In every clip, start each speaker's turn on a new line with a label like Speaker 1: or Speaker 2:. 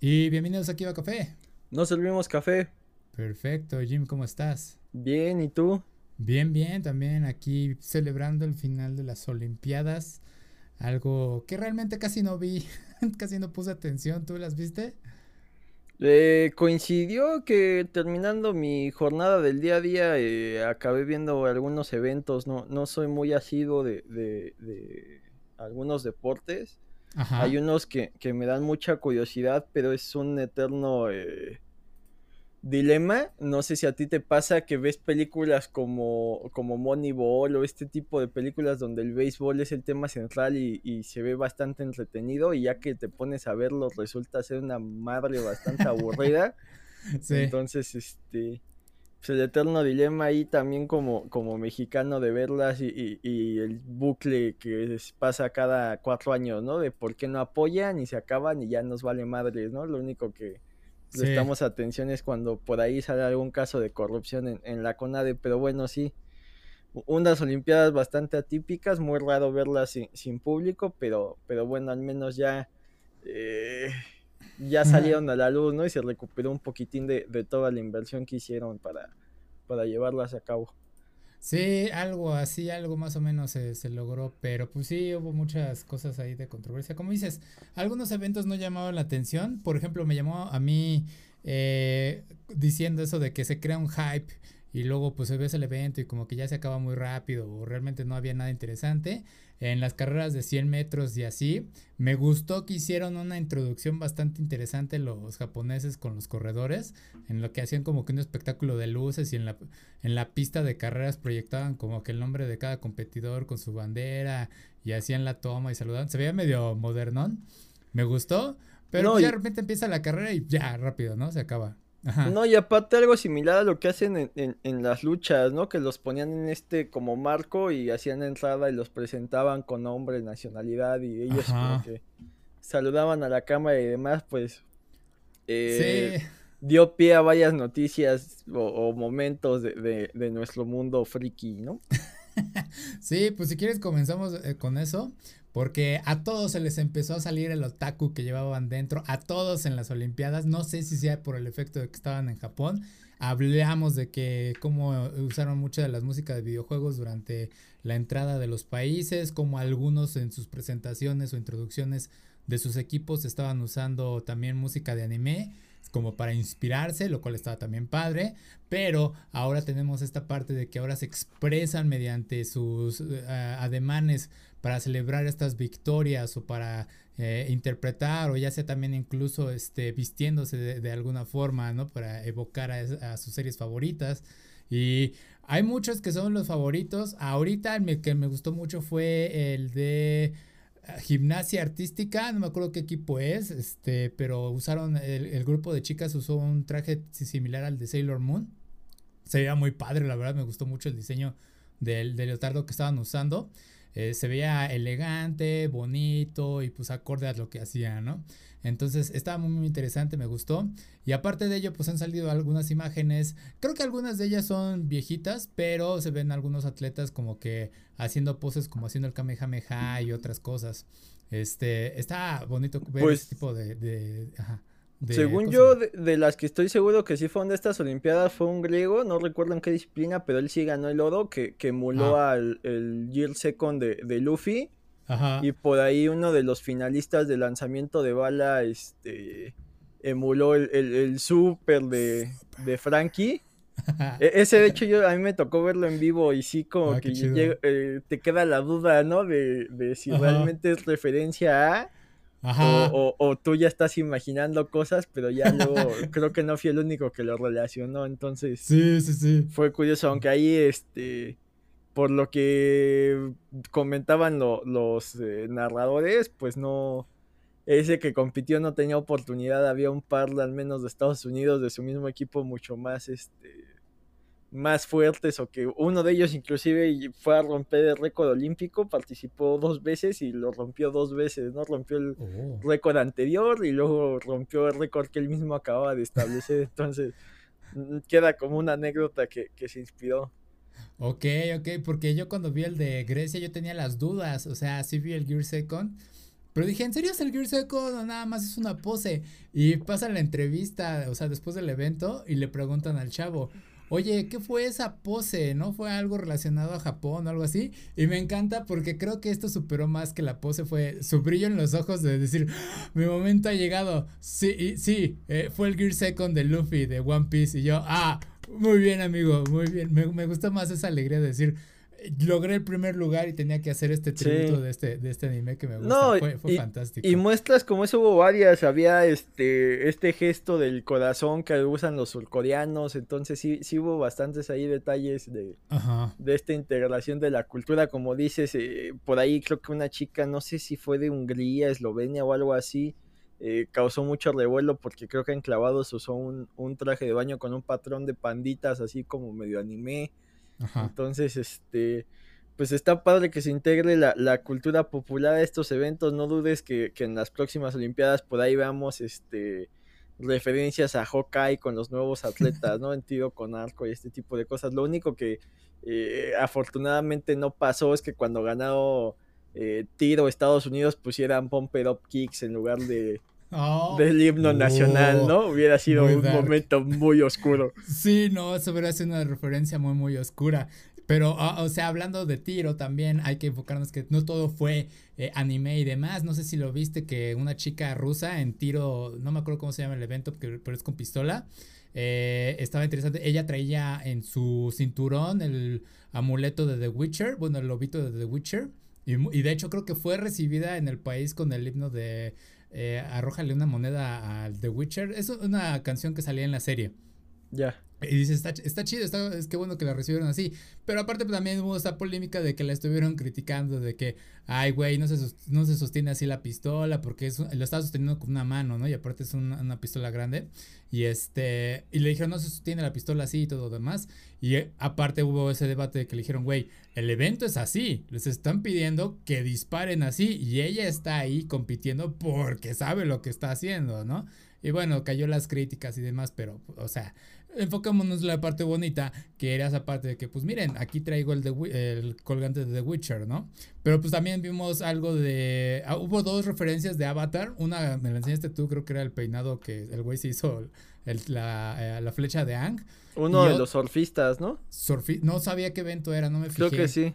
Speaker 1: Y bienvenidos aquí a Café.
Speaker 2: Nos servimos café.
Speaker 1: Perfecto, Jim, ¿cómo estás?
Speaker 2: Bien, ¿y tú?
Speaker 1: Bien, bien, también aquí celebrando el final de las Olimpiadas. Algo que realmente casi no vi, casi no puse atención. ¿Tú las viste?
Speaker 2: Eh, coincidió que terminando mi jornada del día a día eh, acabé viendo algunos eventos. No, no soy muy asiduo de, de, de algunos deportes.
Speaker 1: Ajá.
Speaker 2: Hay unos que, que me dan mucha curiosidad, pero es un eterno eh, dilema. No sé si a ti te pasa que ves películas como, como Moneyball o este tipo de películas donde el béisbol es el tema central y, y se ve bastante entretenido y ya que te pones a verlo resulta ser una madre bastante aburrida.
Speaker 1: Sí.
Speaker 2: Entonces, este, pues el eterno dilema ahí también como, como mexicano de verlas y, y- y el bucle que pasa cada cuatro años, ¿no? De por qué no apoyan y se acaban y ya nos vale madres, ¿no? Lo único que
Speaker 1: Sí.
Speaker 2: prestamos atención es cuando por ahí sale algún caso de corrupción en, en la CONADE, pero bueno, sí. Unas Olimpiadas bastante atípicas, muy raro verlas sin, sin público, pero, pero bueno, al menos ya, eh, ya salieron a la luz, ¿no? Y se recuperó un poquitín de, de toda la inversión que hicieron para, para llevarlas a cabo.
Speaker 1: Sí, algo así, algo más o menos se, se logró, pero pues sí, hubo muchas cosas ahí de controversia. Como dices, algunos eventos no llamaban la atención. Por ejemplo, me llamó a mí eh, diciendo eso de que se crea un hype y luego pues ves el evento y como que ya se acaba muy rápido o realmente no había nada interesante. En las carreras de 100 metros y así, me gustó que hicieron una introducción bastante interesante los japoneses con los corredores, en lo que hacían como que un espectáculo de luces y en la, en la pista de carreras proyectaban como que el nombre de cada competidor con su bandera y hacían la toma y saludaban. Se veía medio modernón. Me gustó, pero
Speaker 2: No,
Speaker 1: pues ya de repente empieza la carrera y ya, rápido, ¿no? Se acaba. Ajá.
Speaker 2: No, y aparte algo similar a lo que hacen en, en- en las luchas, ¿no? Que los ponían en este como marco y hacían entrada y los presentaban con nombre, nacionalidad y ellos como que saludaban a la cámara y demás, pues eh,
Speaker 1: Sí,
Speaker 2: dio pie a varias noticias o, o momentos de, de- de nuestro mundo friki, ¿no?
Speaker 1: sí, pues si quieres comenzamos eh, con eso, porque a todos se les empezó a salir el otaku que llevaban dentro, a todos en las Olimpiadas, no sé si sea por el efecto de que estaban en Japón, hablamos de que cómo usaron mucha de las músicas de videojuegos durante la entrada de los países, como algunos en sus presentaciones o introducciones de sus equipos estaban usando también música de anime como para inspirarse, lo cual estaba también padre, pero ahora tenemos esta parte de que ahora se expresan mediante sus eh, ademanes para celebrar estas victorias o para eh, interpretar o ya sea también incluso este vistiéndose de, alguna forma, ¿no? Para evocar a, sus series favoritas y hay muchos que son los favoritos. Ahorita el que me gustó mucho fue el de eh, gimnasia artística, no me acuerdo qué equipo es, este, pero usaron el, el grupo de chicas usó un traje si- similar al de Sailor Moon. Se veía muy padre, la verdad me gustó mucho el diseño del, del leotardo que estaban usando. Eh, se veía elegante, bonito y pues acorde a lo que hacía, ¿no? Entonces estaba muy, muy interesante, me gustó. Y aparte de ello, pues han salido algunas imágenes. Creo que algunas de ellas son viejitas, pero se ven algunos atletas como que haciendo poses, como haciendo el Kamehameha y otras cosas. Este, está bonito ver
Speaker 2: Pues-
Speaker 1: ese tipo de, de, ajá, de
Speaker 2: Según yo, de, de las que estoy seguro que sí fueron de estas Olimpiadas, fue un griego, no recuerdo en qué disciplina, pero él sí ganó el oro, que, que emuló
Speaker 1: Ah.
Speaker 2: al el Gear Second de, de Luffy.
Speaker 1: Ajá.
Speaker 2: Y por ahí uno de los finalistas de lanzamiento de bala, este, emuló el, el, el super de, de Frankie. E- ese de hecho yo a mí me tocó verlo en vivo y sí como
Speaker 1: Ah,
Speaker 2: que eh, te queda la duda, ¿no? De, de si
Speaker 1: Ajá.
Speaker 2: realmente es referencia a
Speaker 1: Ajá.
Speaker 2: o, o- o tú ya estás imaginando cosas, pero ya luego creo que no fui el único que lo relacionó, entonces
Speaker 1: Sí, sí, sí.
Speaker 2: fue curioso, aunque ahí este por lo que comentaban lo- los eh, narradores, pues no ese que compitió no tenía oportunidad, había un par al menos de Estados Unidos de su mismo equipo mucho más este más fuertes o que uno de ellos inclusive fue a romper el récord olímpico, participó dos veces y lo rompió dos veces, ¿no? Rompió el
Speaker 1: Oh.
Speaker 2: récord anterior y luego rompió el récord que él mismo acababa de establecer, entonces mm, queda como una anécdota que, que se inspiró.
Speaker 1: Ok, ok, porque yo cuando vi el de Grecia yo tenía las dudas, o sea, sí vi el Gear Second Pero dije, ¿en serio es el Gear Second o nada más es una pose? Y pasa la entrevista, o sea, después del evento, y le preguntan al chavo, oye, ¿qué fue esa pose? ¿No fue algo relacionado a Japón o algo así? Y me encanta porque creo que esto superó más que la pose, fue su brillo en los ojos de decir, ¡Ah! mi momento ha llegado. Sí, sí, eh, fue el Gear Second de Luffy de One Piece. Y yo, ah, muy bien, amigo, muy bien. Me, me gusta más esa alegría de decir, logré el primer lugar y tenía que hacer este tributo de, este, de este anime que me gusta. fue, fue fantástico.
Speaker 2: Y muestras como eso hubo varias. Había este, este gesto del corazón que usan los surcoreanos. Entonces sí, sí hubo bastantes ahí detalles de, de esta integración de la cultura. Como dices, eh, por ahí creo que una chica, no sé si fue de Hungría, Eslovenia o algo así. Eh, causó mucho revuelo porque creo que en Clavados usó un, un traje de baño con un patrón de panditas así como medio anime. Entonces, este, pues está padre que se integre la, cultura popular a estos eventos. No dudes que, en las próximas Olimpiadas por ahí veamos este referencias a Hawkeye con los nuevos atletas, ¿no? En tiro con arco y este tipo de cosas. Lo único que eh, afortunadamente no pasó es que cuando ganó eh, tiro Estados Unidos pusieran Pump Up Kicks en lugar de, Oh. del himno nacional, ¿no? Hubiera sido un momento muy oscuro.
Speaker 1: Sí, no, eso hubiera sido una referencia muy, muy oscura. Pero, ah, o sea, hablando de tiro también hay que enfocarnos que no todo fue eh, anime y demás. No sé si lo viste que una chica rusa en tiro, no me acuerdo cómo se llama el evento, pero es con pistola. Eh, estaba interesante. Ella traía en su cinturón el amuleto de The Witcher, bueno, el lobito de The Witcher. y de hecho creo que fue recibida en el país con el himno de eh, arrójale una moneda al The Witcher. Es una canción que salía en la serie.
Speaker 2: Ya.
Speaker 1: Y dice, está, está chido, está, es que bueno que la recibieron así. Pero aparte pues, también hubo esta polémica de que la estuvieron criticando, de que, ay, güey, no se, no se sostiene así la pistola, porque es, lo está sosteniendo con una mano, ¿no? Y aparte es una, pistola grande. Y este, y le dijeron, no se sostiene la pistola así y todo lo demás. Y eh, aparte hubo ese debate de que le dijeron, güey, el evento es así, les están pidiendo que disparen así. Y ella está ahí compitiendo porque sabe lo que está haciendo, ¿no? Y bueno, cayó las críticas y demás, pero, o sea, enfocémonos en la parte bonita, que era esa parte de que, pues miren, aquí traigo el, de, el colgante de The Witcher, ¿no? Pero pues también vimos algo de... Ah, hubo dos referencias de Avatar, una me la enseñaste tú, creo que era el peinado que el güey se hizo, el, la, eh, la, flecha de Ang.
Speaker 2: Uno de los surfistas, ¿no?
Speaker 1: no sabía qué evento era, no me fijé.
Speaker 2: Creo que sí.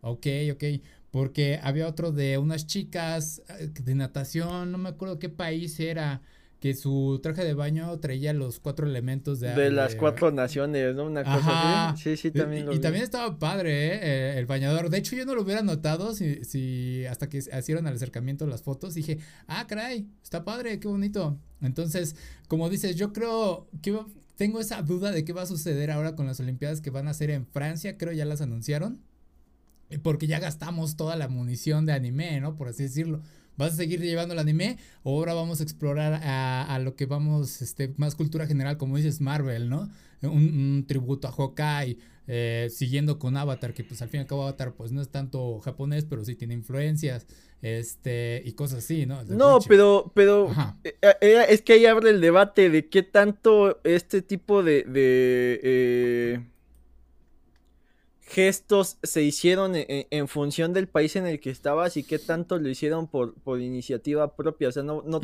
Speaker 1: Ok, ok. Porque había otro de unas chicas eh, de natación, no me acuerdo qué país era que su traje de baño traía los cuatro elementos de...
Speaker 2: De las cuatro naciones, ¿no? Una cosa así. Sí, sí, también
Speaker 1: lo Y, también estaba padre, ¿eh? El bañador. De hecho, yo no lo hubiera notado si, si hasta que hicieron el acercamiento las fotos. Dije, ah, caray, está padre, qué bonito. Entonces, como dices, yo creo que tengo esa duda de qué va a suceder ahora con las Olimpiadas que van a ser en Francia. Creo ya las anunciaron. Porque ya gastamos toda la munición de anime, ¿no? Por así decirlo. ¿Vas a seguir llevando el anime? O ahora vamos a explorar a, lo que vamos, este, más cultura general, como dices, Marvel, ¿no? Un, tributo a Hawkeye, eh, siguiendo con Avatar, que pues al fin y al cabo Avatar pues no es tanto japonés, pero sí tiene influencias, este, y cosas así, ¿no?
Speaker 2: no, pero, pero, eh, eh, es que ahí abre el debate de qué tanto este tipo de, de gestos se hicieron e, e, en, función del país en el que estabas y qué tanto lo hicieron por, por iniciativa propia. O sea, no, no,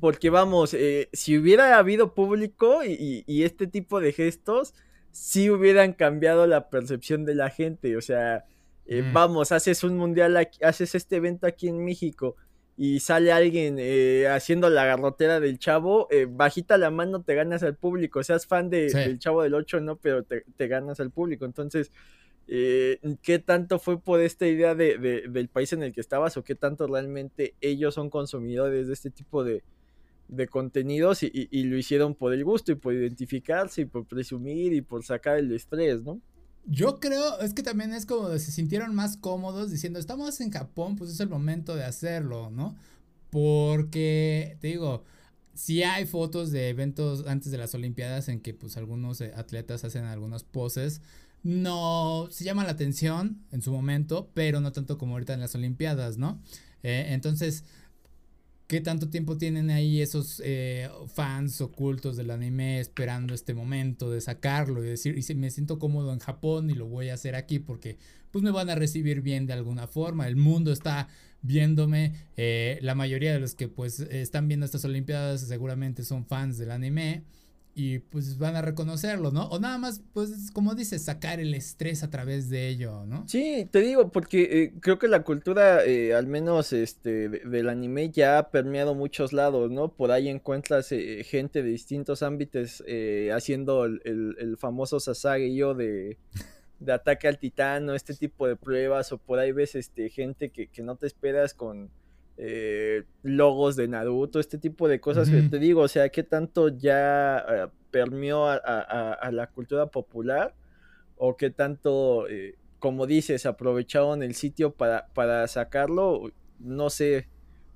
Speaker 2: porque vamos, eh, si hubiera habido público y, este tipo de gestos, sí hubieran cambiado la percepción de la gente. O sea, eh, mm. vamos, haces un mundial, haces este evento aquí en México y sale alguien eh, haciendo la garrotera del chavo, bajita la mano te ganas al público, seas fan de, del chavo del 8, no, pero te, te ganas al público. Entonces, eh, qué tanto fue por esta idea de, del país en el que estabas o qué tanto realmente ellos son consumidores de este tipo de, contenidos y, lo hicieron por el gusto y por identificarse y por presumir y por sacar el estrés, ¿no?
Speaker 1: Yo creo, es que también es como se sintieron más cómodos diciendo, estamos en Japón, pues es el momento de hacerlo, ¿no? Porque, te digo, si hay fotos de eventos antes de las Olimpiadas en que pues algunos eh, atletas hacen algunas poses, no se llama la atención en su momento, pero no tanto como ahorita en las Olimpiadas, ¿no? Eh, entonces, ¿Qué tanto tiempo tienen ahí esos eh, fans ocultos del anime esperando este momento de sacarlo y decir, y si me siento cómodo en Japón y lo voy a hacer aquí porque pues me van a recibir bien de alguna forma, el mundo está viéndome, eh, la mayoría de los que pues están viendo estas Olimpiadas seguramente son fans del anime y pues van a reconocerlo, ¿no? O nada más, pues como dices, sacar el estrés a través de ello, ¿no?
Speaker 2: Sí, te digo, porque eh, creo que la cultura, eh, al menos este, del anime, ya ha permeado muchos lados, ¿no? Por ahí encuentras eh, gente de distintos ámbitos haciendo el, el, famoso Sasage-yo de, de ataque al titán, o este tipo de pruebas, o por ahí ves este, gente que, que no te esperas con eh, logos de Naruto, este tipo de cosas que te digo, o sea, que tanto ya eh, permeó a, la cultura popular o qué tanto, eh, como dices, aprovecharon el sitio para, para sacarlo, no sé,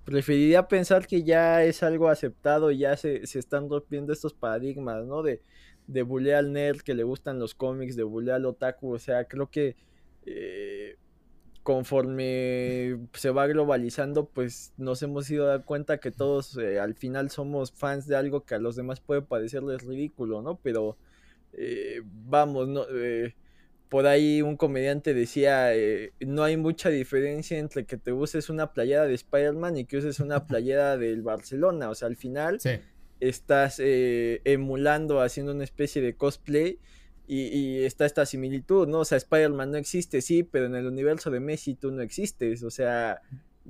Speaker 2: preferiría pensar que ya es algo aceptado, ya se, se están rompiendo estos paradigmas, ¿no? De, de bullear al nerd que le gustan los cómics, de bullear al otaku, o sea, creo que conforme se va globalizando, pues nos hemos ido a dar cuenta que todos eh, al final somos fans de algo que a los demás puede parecerles ridículo, ¿no? Pero eh, vamos, no, eh, por ahí un comediante decía, no hay mucha diferencia entre que te uses una playera de Spider-Man y que uses una playera del Barcelona, o sea, al final estás emulando, haciendo una especie de cosplay y, está esta similitud, ¿no? O sea, Spider-Man no existe, sí, pero en el universo de Messi tú no existes, o sea,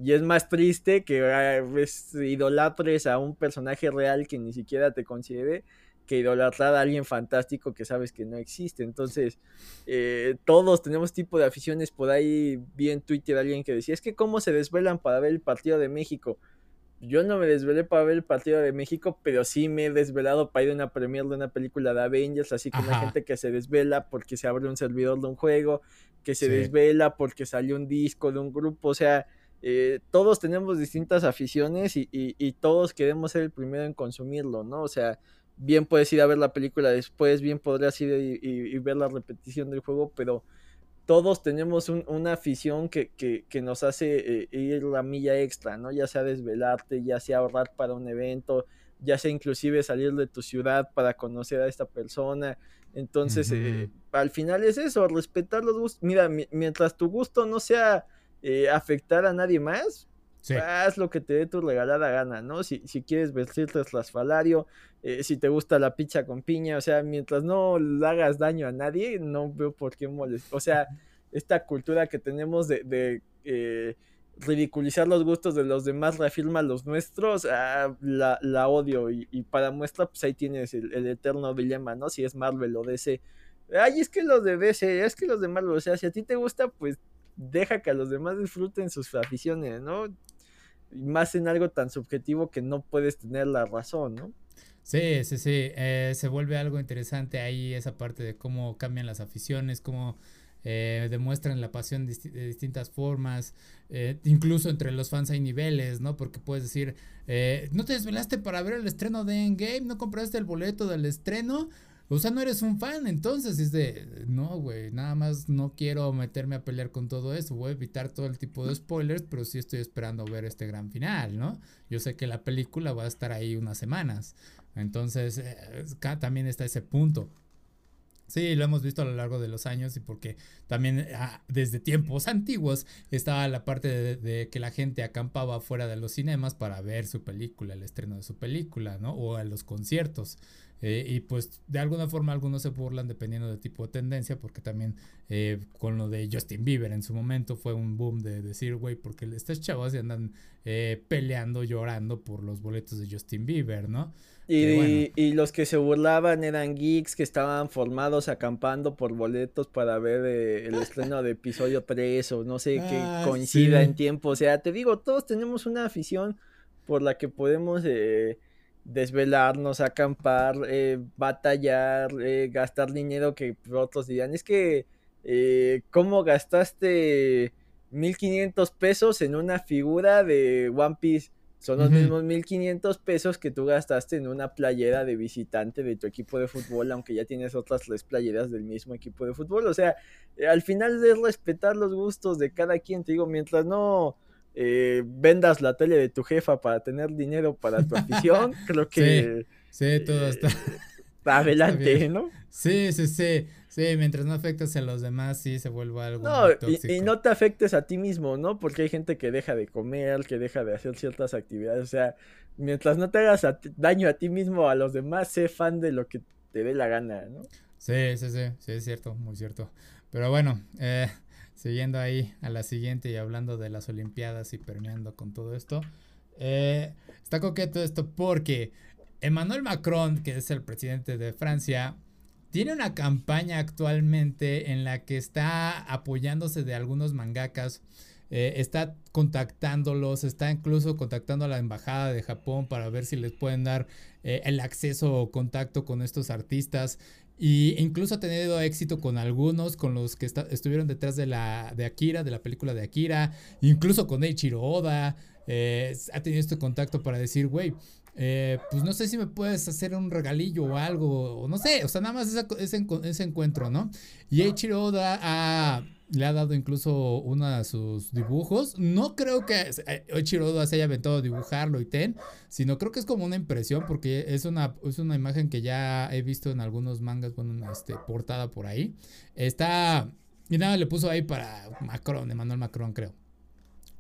Speaker 2: y es más triste que ah, idolatres a un personaje real que ni siquiera te considere que idolatrar a alguien fantástico que sabes que no existe. Entonces, eh, todos tenemos tipo de aficiones. Por ahí vi en Twitter alguien que decía, es que cómo se desvelan para ver el partido de México yo no me desvelé para ver el partido de México, pero sí me he desvelado para ir a una premier de una película de Avengers, así como hay gente que se desvela porque se abre un servidor de un juego, que se desvela porque salió un disco de un grupo, o sea, eh, todos tenemos distintas aficiones y, y, todos queremos ser el primero en consumirlo, ¿no? O sea, bien puedes ir a ver la película después, bien podrías ir y ver la repetición del juego, pero todos tenemos una afición que, nos hace eh, ir la milla extra, ¿no? Ya sea desvelarte, ya sea ahorrar para un evento, ya sea inclusive salir de tu ciudad para conocer a esta persona. Entonces, eh, al final es eso, respetar los gustos. Mira, mientras tu gusto no sea eh, afectar a nadie más, haz lo que te dé tu regalada gana, ¿no? Si, si quieres vestirte trasfalario, eh, si te gusta la pizza con piña, o sea, mientras no le hagas daño a nadie, no veo por qué molestar. O sea, esta cultura que tenemos de, eh, ridiculizar los gustos de los demás reafirma los nuestros, ah, la, odio. Y, para muestra, pues ahí tienes el, el, eterno dilema, ¿no? Si es Marvel o DC. Ay, es que los de DC, es que los de Marvel, o sea, si a ti te gusta, pues deja que a los demás disfruten sus aficiones, ¿no? Más en algo tan subjetivo que no puedes tener la razón, ¿no?
Speaker 1: Sí, sí, sí, eh, se vuelve algo interesante ahí esa parte de cómo cambian las aficiones, cómo eh, demuestran la pasión de distintas formas, eh, incluso entre los fans hay niveles, ¿no? Porque puedes decir, no te desvelaste para ver el estreno de Endgame, no compraste el boleto del estreno, o sea, no eres un fan, entonces es de, no, güey, nada más no quiero meterme a pelear con todo eso, voy a evitar todo el tipo de spoilers, pero sí estoy esperando ver este gran final, ¿no? Yo sé que la película va a estar ahí unas semanas, entonces eh, también está ese punto. Sí, lo hemos visto a lo largo de los años y porque también ah, desde tiempos antiguos estaba la parte de, que la gente acampaba fuera de los cinemas para ver su película, el estreno de su película, ¿no? O a los conciertos. Eh, y pues de alguna forma algunos se burlan dependiendo del tipo de tendencia, porque también eh, con lo de Justin Bieber en su momento fue un boom de decir, güey, porque estas chavas se andan eh, peleando, llorando por los boletos de Justin Bieber, ¿no?
Speaker 2: Y, y, los que se burlaban eran geeks que estaban formados acampando por boletos para ver el estreno de episodio 3 o no sé, que ah, coincida en tiempo. O sea, te digo, todos tenemos una afición por la que podemos desvelarnos, acampar, eh, batallar, eh, gastar dinero que otros dirían, es que, eh, ¿cómo gastaste 1500 pesos en una figura de One Piece? Son los mismos 1500 pesos que tú gastaste en una playera de visitante de tu equipo de fútbol, aunque ya tienes otras tres playeras del mismo equipo de fútbol. O sea, al final es respetar los gustos de cada quien. Te digo, mientras no eh, vendas la tele de tu jefa para tener dinero para tu afición, creo que...
Speaker 1: Sí, todo está...
Speaker 2: adelante, ¿no?
Speaker 1: Sí, sí, sí. Sí, mientras no afectes a los demás, sí se vuelve algo.
Speaker 2: No, y, y, no te afectes a ti mismo, ¿no? Porque hay gente que deja de comer, que deja de hacer ciertas actividades. O sea, mientras no te hagas daño a ti mismo, a los demás, sé fan de lo que te dé la gana, ¿no?
Speaker 1: Sí, sí, sí, sí, es cierto, muy cierto. Pero bueno, eh, siguiendo ahí a la siguiente y hablando de las Olimpiadas y permeando con todo esto, eh, está coqueto esto porque Emmanuel Macron, que es el presidente de Francia, tiene una campaña actualmente en la que está apoyándose de algunos mangakas. Eh, está contactándolos, está incluso contactando a la embajada de Japón para ver si les pueden dar eh, el acceso o contacto con estos artistas. Y incluso ha tenido éxito con algunos, con los que estuvieron detrás de la de Akira, de la película de Akira, incluso con Eiichiro Oda. Eh, ha tenido este contacto para decir, güey, eh, pues no sé si me puedes hacer un regalillo o algo, o no sé, o sea, nada más ese, ese, encuentro, ¿no? Y Eiichiro Oda le ha dado incluso uno de sus dibujos. No creo que eh, Eiichiro Oda se haya aventado a dibujarlo y ten, sino creo que es como una impresión porque es una, es una imagen que ya he visto en algunos mangas, bueno, este, portada por ahí. Está, y nada, le puso ahí para Macron, Emmanuel Macron, creo.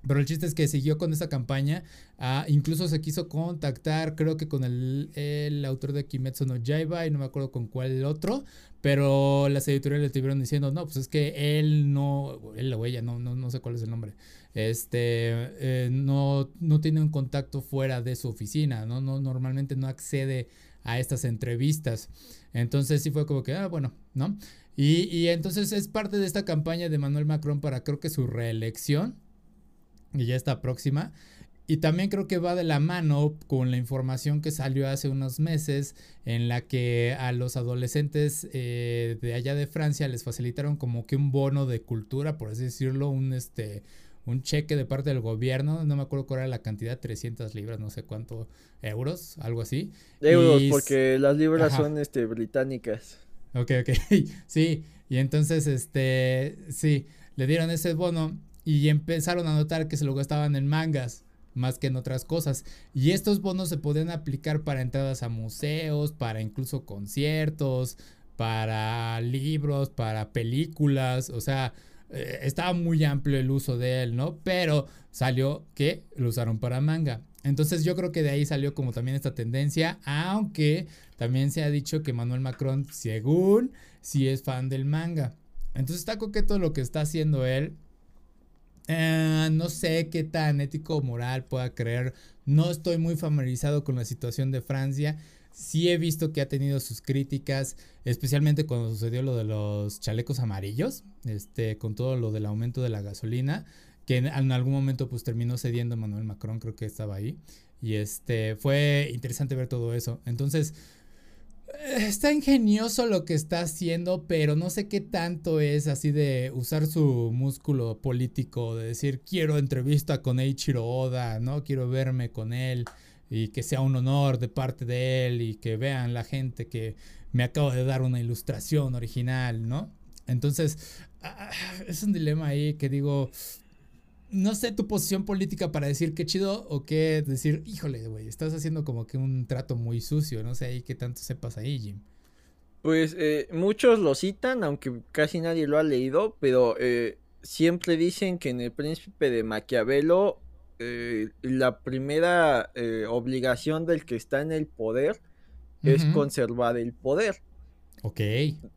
Speaker 1: Pero el chiste es que siguió con esa campaña. Ah, incluso se quiso contactar, creo que con el, autor de Kimetsu no Yaiba y no me acuerdo con cuál otro. Pero las editoriales le estuvieron diciendo, no, pues es que él no, él o ella, no, no, no sé cuál es el nombre. Este, eh, no, no tiene un contacto fuera de su oficina, ¿no? no Normalmente no accede a estas entrevistas. Entonces sí fue como que, ah, bueno, ¿no? Y, y entonces es parte de esta campaña de Manuel Macron para creo que su reelección y ya está próxima. Y también creo que va de la mano con la información que salió hace unos meses en la que a los adolescentes eh, de allá de Francia les facilitaron como que un bono de cultura, por así decirlo, un este un cheque de parte del gobierno, no me acuerdo cuál era la cantidad, 300 libras, no sé cuánto euros, algo así.
Speaker 2: Euros, porque las libras son este británicas.
Speaker 1: Ok, ok, sí, y entonces este, sí, le dieron ese bono y empezaron a notar que se lo gastaban en mangas más que en otras cosas. Y estos bonos se podían aplicar para entradas a museos, para incluso conciertos, para libros, para películas, o sea, eh, estaba muy amplio el uso de él, ¿no? Pero salió que lo usaron para manga. Entonces yo creo que de ahí salió como también esta tendencia, aunque también se ha dicho que Manuel Macron, según, sí es fan del manga. Entonces está coqueto lo que está haciendo él. Eh, no sé qué tan ético o moral pueda creer. No estoy muy familiarizado con la situación de Francia. Sí he visto que ha tenido sus críticas, especialmente cuando sucedió lo de los chalecos amarillos, este, con todo lo del aumento de la gasolina, que en, en algún momento pues terminó cediendo Manuel Macron, creo que estaba ahí. Y este, fue interesante ver todo eso. Entonces, está ingenioso lo que está haciendo, pero no sé qué tanto es así de usar su músculo político, de decir, quiero entrevista con Eiichiro Oda, ¿no? Quiero verme con él y que sea un honor de parte de él y que vean la gente que me acabo de dar una ilustración original, ¿no? Entonces, ah, es un dilema ahí que digo, no sé tu posición política para decir qué chido o qué decir, híjole, güey, estás haciendo como que un trato muy sucio, no sé ahí qué tanto sepas ahí, Jim.
Speaker 2: Pues eh, muchos lo citan, aunque casi nadie lo ha leído, pero eh, siempre dicen que en El Príncipe de Maquiavelo eh, la primera obligación del que está en el poder es conservar el poder.
Speaker 1: Ok.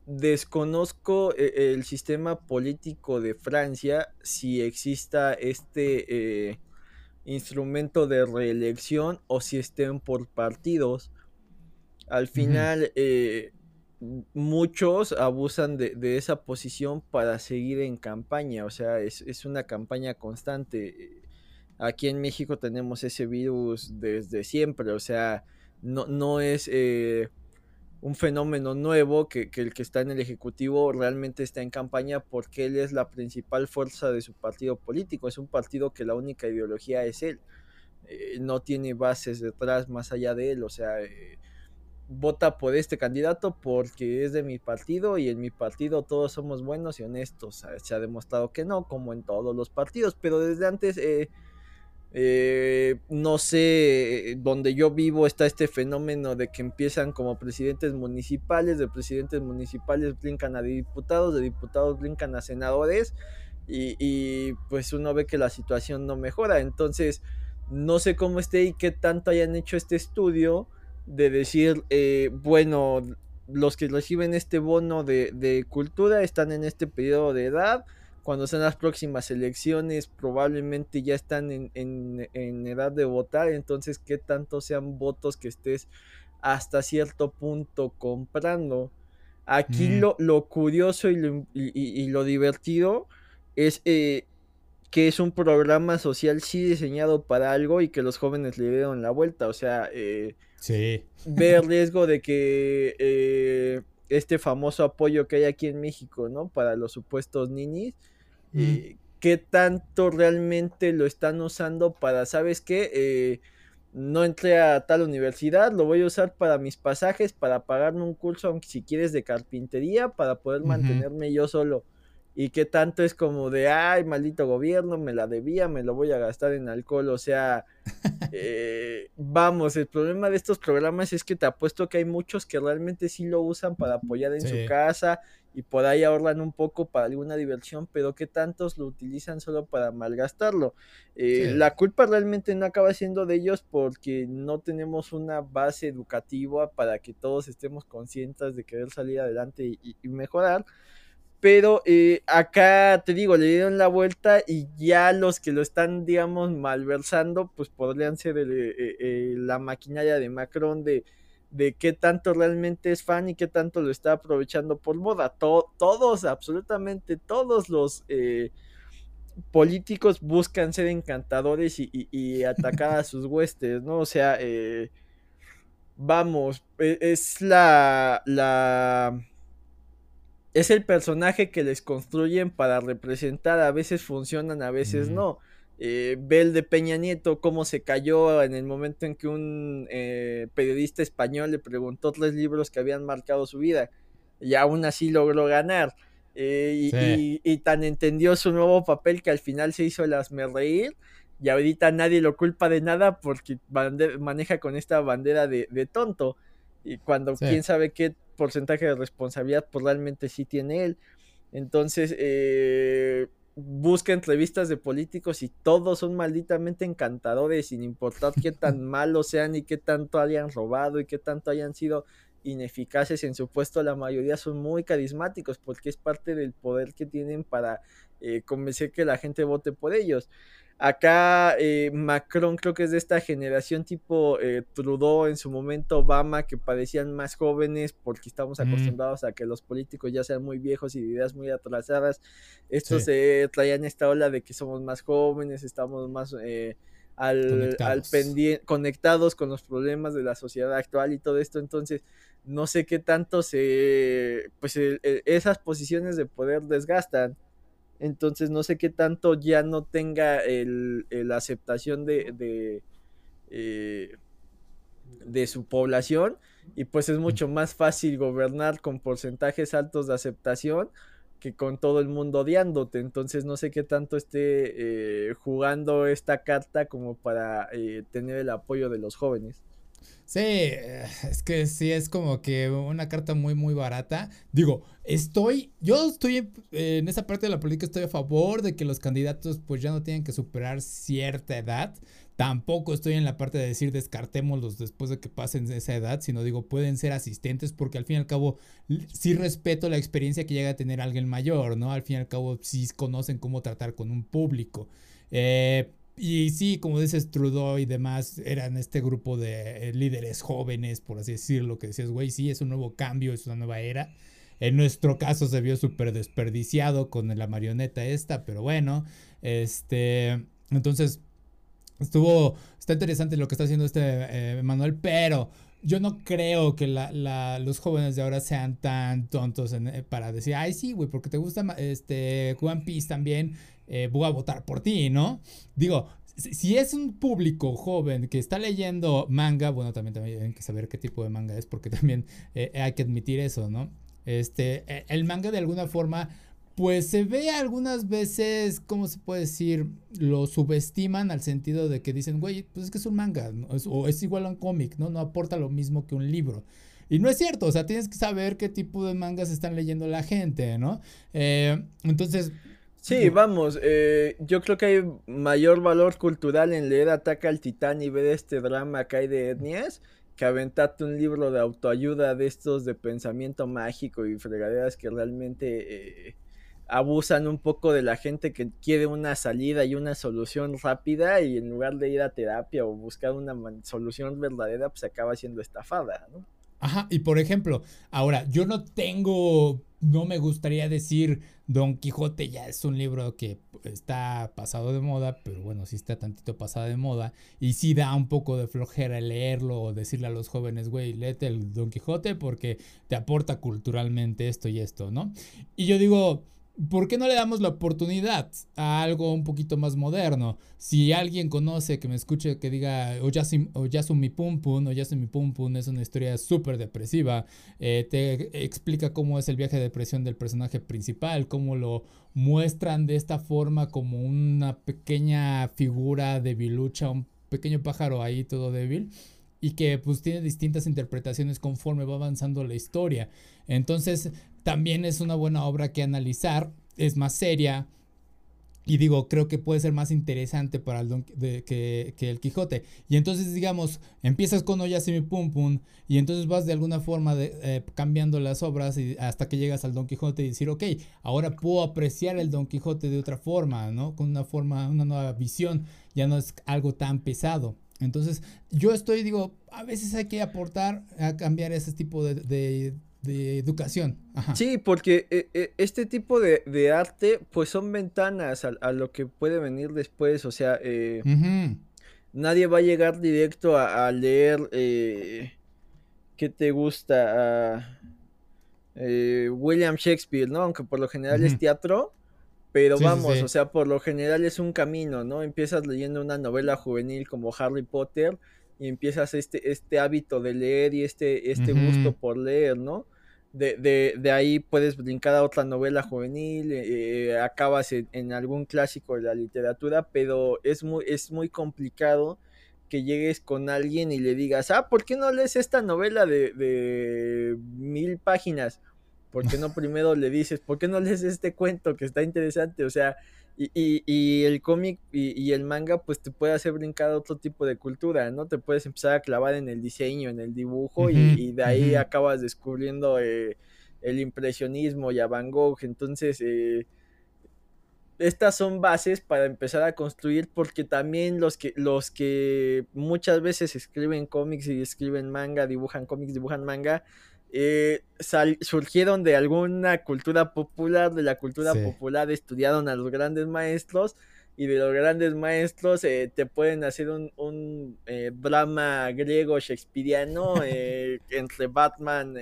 Speaker 2: Desconozco eh, el sistema político de Francia, si exista este eh, instrumento de reelección o si estén por partidos. Al final, eh, muchos abusan de, esa posición para seguir en campaña, o sea, es, es, una campaña constante. Aquí en México tenemos ese virus desde siempre, o sea, no, no es un fenómeno nuevo que, el que está en el Ejecutivo realmente está en campaña porque él es la principal fuerza de su partido político. Es un partido que la única ideología es él. Eh, no tiene bases detrás más allá de él. O sea, eh, vota por este candidato porque es de mi partido y en mi partido todos somos buenos y honestos. Se ha demostrado que no, como en todos los partidos, pero desde antes... Eh, Eh, no sé, donde yo vivo está este fenómeno de que empiezan como presidentes municipales, de presidentes municipales brincan a diputados, de diputados brincan a senadores y, pues uno ve que la situación no mejora. Entonces, no sé cómo esté y qué tanto hayan hecho este estudio de decir, eh, bueno, los que reciben este bono de cultura están en este periodo de edad cuando sean las próximas elecciones probablemente ya están en, edad de votar, entonces qué tanto sean votos que estés hasta cierto punto comprando. Aquí mm. lo, curioso y lo, divertido es eh, que es un programa social sí diseñado para algo y que los jóvenes le dieron la vuelta, o sea, eh,
Speaker 1: sí.
Speaker 2: ve riesgo de que eh, este famoso apoyo que hay aquí en México, ¿no? Para los supuestos ninis, eh, qué tanto realmente lo están usando para, ¿sabes qué? Eh, no entré a tal universidad, lo voy a usar para mis pasajes, para pagarme un curso, aunque si quieres, de carpintería, para poder mantenerme yo solo. Y qué tanto es como de, ay, maldito gobierno, me la debía, me lo voy a gastar en alcohol. O sea, eh, vamos, el problema de estos programas es que te apuesto que hay muchos que realmente sí lo usan para apoyar en su casa y por ahí ahorran un poco para alguna diversión, pero que tantos lo utilizan solo para malgastarlo. Eh, la culpa realmente no acaba siendo de ellos porque no tenemos una base educativa para que todos estemos conscientes de querer salir adelante y, mejorar. Pero eh, acá te digo, le dieron la vuelta y ya los que lo están, digamos, malversando, pues podrían ser eh, la maquinaria de Macron de de qué tanto realmente es fan y qué tanto lo está aprovechando por moda. todos, absolutamente todos los eh, políticos buscan ser encantadores y, atacar a sus huestes, ¿no? O sea, eh, vamos, e, es la, la... Es el personaje que les construyen para representar, a veces funcionan, a veces no eh, Bel de Peña Nieto, cómo se cayó en el momento en que un eh, periodista español le preguntó tres libros que habían marcado su vida y aún así logró ganar. Eh, y, tan entendió su nuevo papel que al final se hizo el asme reír y ahorita nadie lo culpa de nada porque maneja con esta bandera de, tonto y cuando quién sabe qué porcentaje de responsabilidad pues realmente sí tiene él. Entonces, eh, busca entrevistas de políticos y todos son malditamente encantadores, sin importar qué tan malos sean y qué tanto hayan robado y qué tanto hayan sido ineficaces en su puesto, la mayoría son muy carismáticos porque es parte del poder que tienen para eh, convencer que la gente vote por ellos. Acá eh, Macron creo que es de esta generación tipo eh, Trudeau en su momento, Obama, que parecían más jóvenes porque estamos acostumbrados a que los políticos ya sean muy viejos y de ideas muy atrasadas. Estos se traían esta ola de que somos más jóvenes, estamos más eh, al, pendiente, conectados con los problemas de la sociedad actual y todo esto. Entonces, no sé qué tanto se, pues esas posiciones de poder desgastan entonces no sé qué tanto ya no tenga el, la aceptación de, de, eh, de su población y pues es mucho más fácil gobernar con porcentajes altos de aceptación que con todo el mundo odiándote. Entonces no sé qué tanto esté eh, jugando esta carta como para eh, tener el apoyo de los jóvenes.
Speaker 1: Sí, es que sí es como que una carta muy, muy barata. Digo, estoy, yo estoy en esa parte de la política, estoy a favor de que los candidatos pues ya no tienen que superar cierta edad. Tampoco estoy en la parte de decir descartémoslos después de que pasen esa edad, sino digo, pueden ser asistentes porque al fin y al cabo sí respeto la experiencia que llega a tener alguien mayor, ¿no? Al fin y al cabo sí conocen cómo tratar con un público. Eh, y sí, como dices, Trudeau y demás eran este grupo de eh, líderes jóvenes, por así decirlo, que decías, güey, sí, es un nuevo cambio, es una nueva era. En nuestro caso se vio súper desperdiciado con la marioneta esta, pero bueno, este, entonces estuvo, está interesante lo que está haciendo este eh, Manuel, pero yo no creo que la, los jóvenes de ahora sean tan tontos eh, para decir, ay, sí, güey, porque te gusta este One Piece también, eh, voy a votar por ti, ¿no? Digo, si, es un público joven que está leyendo manga, bueno, también, también hay que saber qué tipo de manga es, porque también eh, hay que admitir eso, ¿no? Este, e, el manga de alguna forma pues se ve algunas veces, ¿cómo se puede decir? Lo subestiman al sentido de que dicen, güey, pues es que es un manga, o es igual a un cómic, ¿no? No aporta lo mismo que un libro. Y no es cierto, o sea, tienes que saber qué tipo de mangas están leyendo la gente, ¿no? Eh, entonces...
Speaker 2: Sí, vamos, eh, yo creo que hay mayor valor cultural en leer Ataca al Titán y ver este drama que hay de etnias que aventarte un libro de autoayuda de estos de pensamiento mágico y fregaderas que realmente... Eh, abusan un poco de la gente que quiere una salida y una solución rápida y en lugar de ir a terapia o buscar una solución verdadera, pues acaba siendo estafada, ¿no?
Speaker 1: Ajá, y por ejemplo, ahora, yo no tengo, no me gustaría decir Don Quijote ya es un libro que está pasado de moda, pero bueno, sí está tantito pasado de moda y sí da un poco de flojera leerlo o decirle a los jóvenes, güey, léete el Don Quijote porque te aporta culturalmente esto y esto, ¿no? Y yo digo, ¿Por qué no le damos la oportunidad a algo un poquito más moderno? Si alguien conoce, que me escuche, que diga Oyasumi Pum Pum, Oyasumi Pum Pum es una historia súper depresiva, eh, te explica cómo es el viaje de depresión del personaje principal, cómo lo muestran de esta forma como una pequeña figura debilucha, un pequeño pájaro ahí todo débil y que pues tiene distintas interpretaciones conforme va avanzando la historia. Entonces, también es una buena obra que analizar, es más seria. Y digo, creo que puede ser más interesante para el Don, que, el Quijote. Y entonces, digamos, empiezas con Oyasemi Pum Pum y entonces vas de alguna forma de, eh, cambiando las obras y hasta que llegas al Don Quijote y decir, ok, ahora puedo apreciar el Don Quijote de otra forma, ¿no? Con una forma, una nueva visión. Ya no es algo tan pesado. Entonces, yo estoy, digo, a veces hay que aportar a cambiar ese tipo de, de educación.
Speaker 2: Sí, porque eh, eh, este tipo de, arte, pues son ventanas a, lo que puede venir después. O sea, eh, nadie va a llegar directo a, leer qué te gusta William Shakespeare, ¿no? Aunque por lo general es teatro. Pero vamos, o sea, por lo general es un camino, ¿no? Empiezas leyendo una novela juvenil como Harry Potter y empiezas este, este hábito de leer y este, este gusto por leer, ¿no? de, de, ahí puedes brincar a otra novela juvenil, eh, eh, acabas en, algún clásico de la literatura, pero es muy, es muy complicado que llegues con alguien y le digas, ah, ¿por qué no lees esta novela de, de mil páginas? ¿Por qué no primero le dices, ¿por qué no lees este cuento que está interesante? O sea, y, y, el cómic y, el manga, pues te puede hacer brincar a otro tipo de cultura, ¿no? Te puedes empezar a clavar en el diseño, en el dibujo, y, de ahí acabas descubriendo eh, el impresionismo y a Van Gogh. Entonces, eh, estas son bases para empezar a construir, porque también los que, los que muchas veces escriben cómics y escriben manga, dibujan cómics, dibujan manga, eh, surgieron de alguna cultura popular, de la cultura popular estudiaron a los grandes maestros y de los grandes maestros eh, te pueden hacer un, eh, drama griego shakespeariano entre Batman,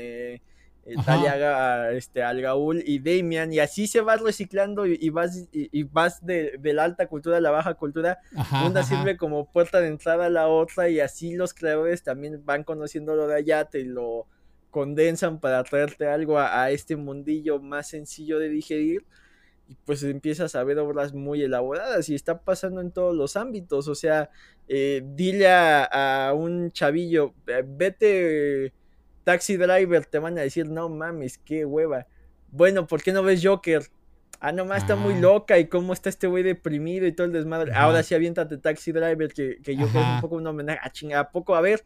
Speaker 2: Talia, este, Al Gaul y Damian y así se va reciclando y, vas, y, vas de, la alta cultura a la baja cultura, una sirve como puerta de entrada a la otra y así los creadores también van conociendo lo de allá, te lo condensan para traerte algo a, este mundillo más sencillo de digerir y pues empiezas a ver obras muy elaboradas y está pasando en todos los ámbitos, o sea, eh, dile a, un chavillo, eh, vete taxi driver, te van a decir, no mames, qué hueva. Bueno, ¿por qué no ves Joker? Ah, nomás está muy ah. loca y cómo está este güey deprimido y todo el desmadre. Ahora sí aviéntate Taxi Driver, que, que yo creo es un poco un homenaje. A ah, chinga, ¿a poco? A ver,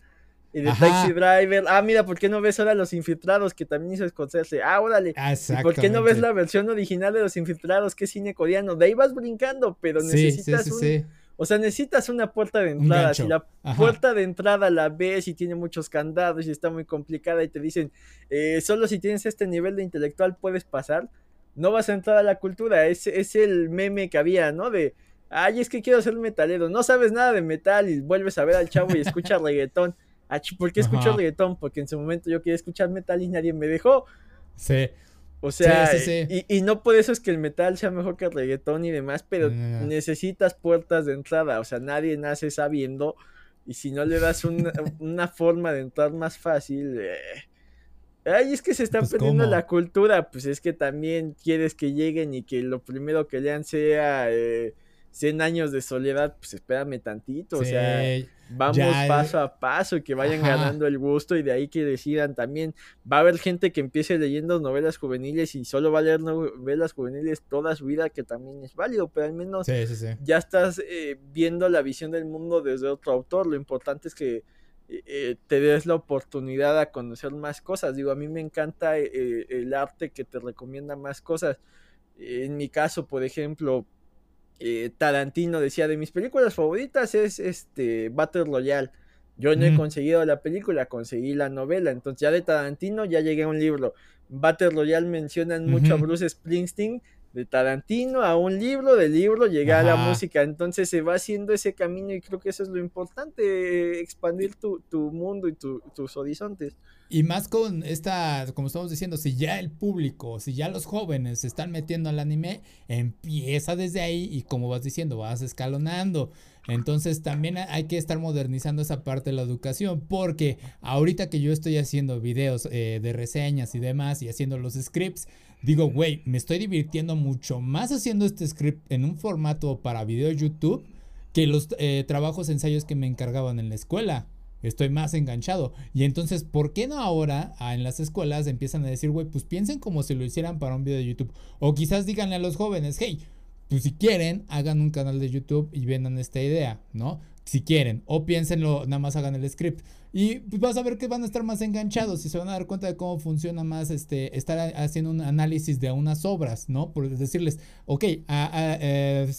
Speaker 2: y de Taxi Driver. Ah, mira, ¿por qué no ves ahora Los Infiltrados? Que también hizo Scorsese. Ah, órale. ¿Y por qué no ves la versión original de Los Infiltrados? Que es cine coreano. De ahí vas brincando, pero necesitas un... O sea, necesitas una puerta de entrada. Si la puerta de entrada la ves y tiene muchos candados y está muy complicada y te dicen, eh, solo si tienes este nivel de intelectual puedes pasar, no vas a entrar a la cultura. Es, es el meme que había, ¿no? De, ay, es que quiero ser metalero. No sabes nada de metal y vuelves a ver al chavo y escuchas reggaetón. Ah, ¿por qué escucho reggaetón? Porque en su momento yo quería escuchar metal y nadie me dejó.
Speaker 1: Sí.
Speaker 2: O sea, Y, no por eso es que el metal sea mejor que el reggaetón y demás, pero necesitas puertas de entrada. O sea, nadie nace sabiendo. Y si no le das una, forma de entrar más fácil, eh, Ay, es que se está pues, perdiendo la cultura, pues es que también quieres que lleguen y que lo primero que lean sea eh, 100 años de soledad, pues espérame tantito, o sea, vamos paso a paso y que vayan ganando el gusto y de ahí que decidan también. Va a haber gente que empiece leyendo novelas juveniles y solo va a leer novelas juveniles toda su vida, que también es válido, pero al menos ya estás eh, viendo la visión del mundo desde otro autor. Lo importante es que eh, eh, te des la oportunidad a conocer más cosas. Digo, a mí me encanta el arte que te recomienda más cosas. En mi caso, por ejemplo, eh, Tarantino decía de mis películas favoritas es este Battle Royale. Yo no he conseguido la película, conseguí la novela. Entonces ya de Tarantino ya llegué a un libro. Battle Royale mencionan mucho a Bruce Springsteen de Tarantino a un libro, del libro llega a la música, entonces se va haciendo ese camino y creo que eso es lo importante, expandir tu, mundo y tus horizontes.
Speaker 1: Y más con esta, como estamos diciendo, si ya el público, si ya los jóvenes se están metiendo al anime, empieza desde ahí y como vas diciendo, vas escalonando. Entonces también hay que estar modernizando esa parte de la educación porque ahorita que yo estoy haciendo videos eh, de reseñas y demás y haciendo los scripts, digo, güey, me estoy divirtiendo mucho más haciendo este script en un formato para video YouTube que los eh, trabajos ensayos que me encargaban en la escuela. Estoy más enganchado. Y entonces, ¿por qué no ahora ah, en las escuelas empiezan a decir, güey, pues piensen como si lo hicieran para un video de YouTube? O quizás díganle a los jóvenes, hey, pues si quieren, hagan un canal de YouTube y vendan esta idea, ¿no? Si quieren. O piénsenlo, nada más hagan el script. Y pues vas a ver que van a estar más enganchados y se van a dar cuenta de cómo funciona más este estar haciendo un análisis de unas obras, ¿no? Por decirles, ok, a, eh,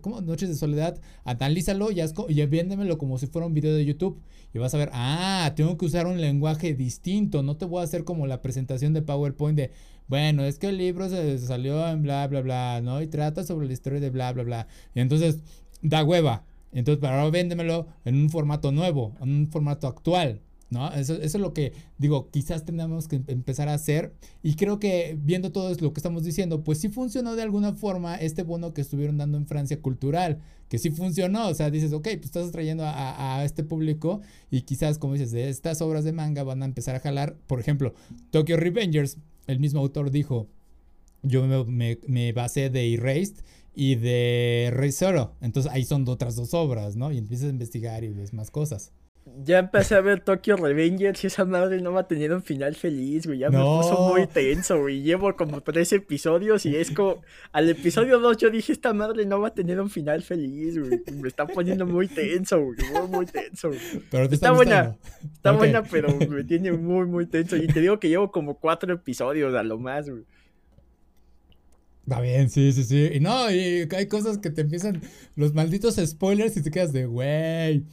Speaker 1: ¿cómo? Noches de Soledad, analízalo y, y véndemelo como si fuera un video de YouTube. Y vas a ver, ah, tengo que usar un lenguaje distinto, no te voy a hacer como la presentación de PowerPoint de, bueno, es que el libro se salió en bla, bla, bla, ¿no? Y trata sobre la historia de bla, bla, bla. Y entonces, da hueva. Entonces, para ahora véndemelo en un formato nuevo, en un formato actual, ¿no? Eso, es lo que digo, quizás tenemos que empezar a hacer. Y creo que viendo todo lo que estamos diciendo, pues sí funcionó de alguna forma este bono que estuvieron dando en Francia cultural, que sí funcionó. O sea, dices, ok, pues estás trayendo a, este público y quizás, como dices, de estas obras de manga van a empezar a jalar. Por ejemplo, Tokyo Revengers, el mismo autor dijo, yo me, me, me basé de Erased y de Rey Zoro. Entonces ahí son otras dos obras, ¿no? Y empiezas a investigar y ves más cosas.
Speaker 2: Ya empecé a ver Tokyo Revengers y esa madre no va a tener un final feliz, güey. Ya me puso muy tenso, güey. Llevo como tres episodios y es como. Al episodio 2 yo dije: Esta madre no va a tener un final feliz, güey. Me está poniendo muy tenso, güey. Muy, muy tenso, güey. Pero está, buena. Está buena, pero me tiene muy, muy tenso. Y te digo que llevo como cuatro episodios a lo más, güey.
Speaker 1: Va bien, sí, sí, sí. Y no, y hay cosas que te empiezan los malditos spoilers y te quedas de, güey.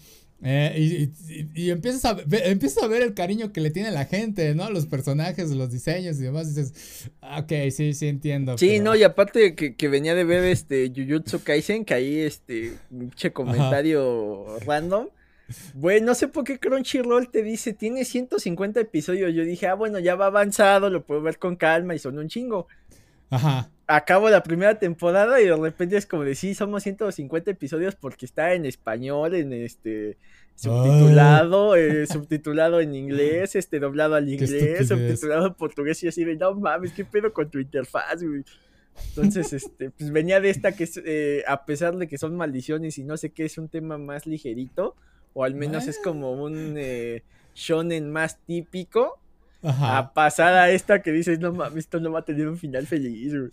Speaker 1: Eh, y, empiezas, a ver, empiezas a ver el cariño que le tiene la gente, ¿no? Los personajes, los diseños y demás. dices, ok, sí, sí entiendo.
Speaker 2: Sí, no, y aparte que, que, venía de ver este Jujutsu Kaisen, que ahí este, un comentario random. Bueno, no sé por qué Crunchyroll te dice, tiene 150 episodios. Yo dije, ah, bueno, ya va avanzado, lo puedo ver con calma y son un chingo. Ajá acabo la primera temporada y de repente es como de sí, somos 150 episodios porque está en español, en este subtitulado, eh, subtitulado en inglés, este doblado al inglés, subtitulado en portugués y así de no mames, qué pedo con tu interfaz, güey. Entonces, este, pues venía de esta que es, eh, a pesar de que son maldiciones y no sé qué, es un tema más ligerito, o al menos es como un eh, shonen más típico, a pasar a esta que dices, no mames, esto no va a tener un final feliz, güey.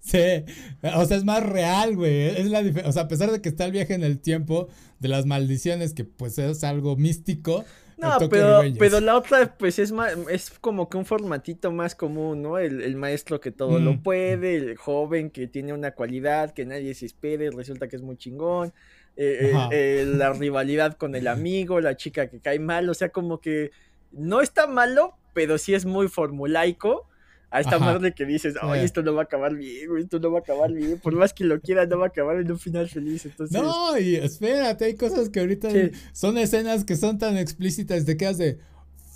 Speaker 1: Sí, o sea, es más real, güey. Es la o sea, a pesar de que está el viaje en el tiempo de las maldiciones, que pues es algo místico.
Speaker 2: No, pero, pero la otra, pues es más, es como que un formatito más común, ¿no? El, maestro que todo lo mm. puede, el joven que tiene una cualidad que nadie se espere, resulta que es muy chingón. Eh, eh, eh, la rivalidad con el amigo, la chica que cae mal, o sea, como que no está malo, pero sí es muy formulaico a esta madre que dices, oye, esto no va a acabar bien, güey, esto no va a acabar bien, por más que lo quiera, no va a acabar en un final feliz, entonces...
Speaker 1: No, y espérate, hay cosas que ahorita son escenas que son tan explícitas, de quedas de,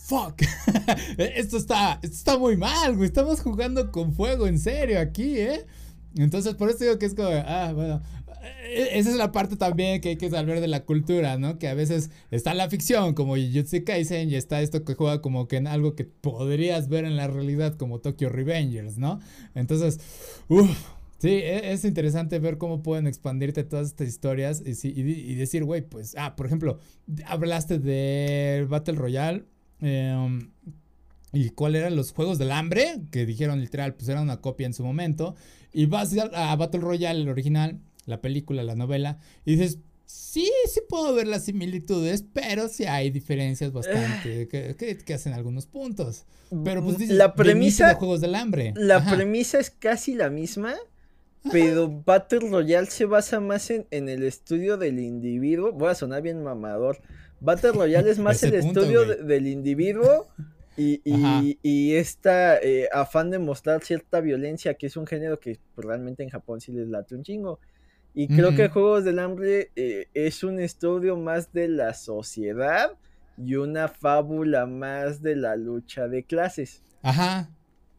Speaker 1: fuck, esto está, esto está muy mal, güey, estamos jugando con fuego, en serio, aquí, ¿eh? Entonces, por eso digo que es como, ah, bueno, esa es la parte también que hay que saber de la cultura, ¿no? Que a veces está la ficción, como Jujutsu Kaisen, y está esto que juega como que en algo que podrías ver en la realidad, como Tokyo Revengers, ¿no? Entonces, uff. Sí, e-, es interesante ver cómo pueden expandirte todas estas historias y, decir, güey, pues, ah, por ejemplo, hablaste del Battle Royale. Em, ¿Y cuáles eran los juegos del hambre? Que dijeron literal, pues era una copia en su momento. Y vas a, Battle Royale, el original, la película, la novela, y dices, sí, sí puedo ver las similitudes, pero sí hay diferencias bastante que, hacen algunos puntos. Pero pues dices,
Speaker 2: la premisa
Speaker 1: de juegos del hambre.
Speaker 2: La premisa es casi la misma, pero Battle Royale se basa más en, el estudio del individuo. Voy a sonar bien mamador. Battle Royale es más el estudio del individuo y, y, y esta eh, afán de mostrar cierta violencia, que es un género que realmente en Japón sí les late un chingo. Y creo que Juegos del Hambre eh, es un estudio más de la sociedad y una fábula más de la lucha de clases.
Speaker 1: Ajá.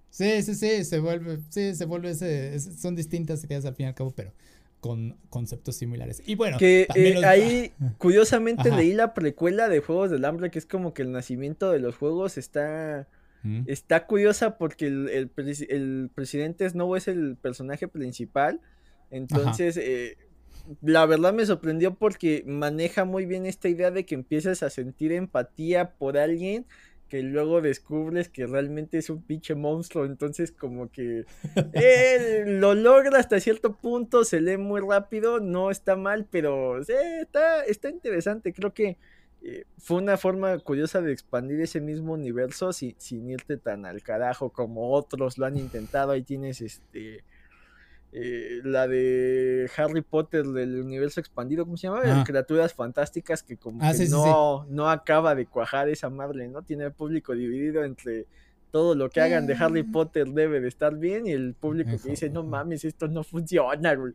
Speaker 1: Sí, sí, sí, se vuelve, sí, se vuelve, ese, son distintas ideas al fin y al cabo, pero con conceptos similares. Y bueno,
Speaker 2: que eh, ahí curiosamente leí la precuela de Juegos del Hambre, que es como que el nacimiento de los juegos está mm. está curiosa porque el, el, presidente Snow es el personaje principal. Entonces, eh, la verdad me sorprendió porque maneja muy bien esta idea de que empiezas a sentir empatía por alguien que luego descubres que realmente es un pinche monstruo, entonces como que lo logra hasta cierto punto, se lee muy rápido, no está mal, pero está, está interesante, creo que eh, fue una forma curiosa de expandir ese mismo universo sin, sin irte tan al carajo como otros lo han intentado, ahí tienes este eh, la de Harry Potter del universo expandido, ¿cómo se llama? Criaturas fantásticas que como ah, que no, no acaba de cuajar esa madre, ¿no? Tiene el público dividido entre todo lo que hagan de Harry mm. Potter debe de estar bien y el público que dice, no mames, esto no funciona, güey.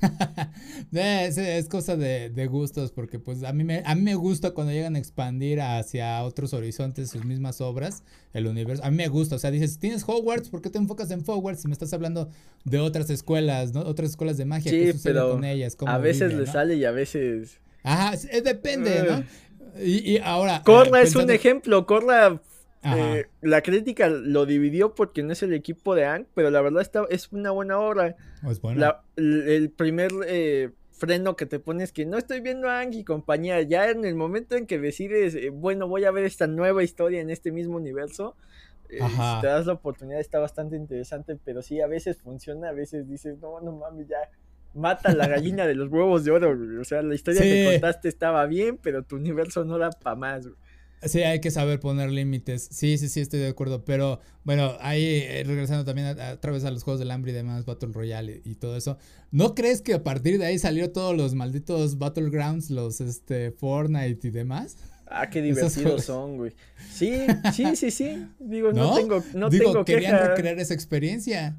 Speaker 1: es, cosa de, gustos, porque pues a mí, me, a mí me gusta cuando llegan a expandir hacia otros horizontes sus mismas obras, el universo. A mí me gusta, o sea, dices, tienes Hogwarts, ¿por qué te enfocas en Hogwarts si me estás hablando de otras escuelas, ¿no? Otras escuelas de magia,
Speaker 2: sí, pero con ellas? a veces le sale y a veces...
Speaker 1: Ajá, depende, ¿no? Y, y ahora...
Speaker 2: Corra es un ejemplo, Corra eh, la crítica lo dividió porque no es el equipo de Ang, pero la verdad está, es una buena obra. el primer eh, freno que te pones que no estoy viendo a Ang y compañía, ya en el momento en que decides, eh, bueno, voy a ver esta nueva historia en este mismo universo, si te das la oportunidad está bastante interesante, pero sí, a veces funciona, a veces dices, no, no mames, ya mata la gallina de los huevos de oro, O sea, la historia que contaste estaba bien, pero tu universo no da para más,
Speaker 1: Sí, hay que saber poner límites. Sí, sí, sí, estoy de acuerdo. Pero bueno, ahí eh, regresando también a, través a los juegos del hambre y demás, Battle Royale y, todo eso. ¿No crees que a partir de ahí salió todos los malditos Battlegrounds, los este Fortnite y demás?
Speaker 2: Ah, qué divertidos son, güey. Sí, sí, sí, sí. Digo, no, tengo, no Digo,
Speaker 1: querían recrear esa experiencia.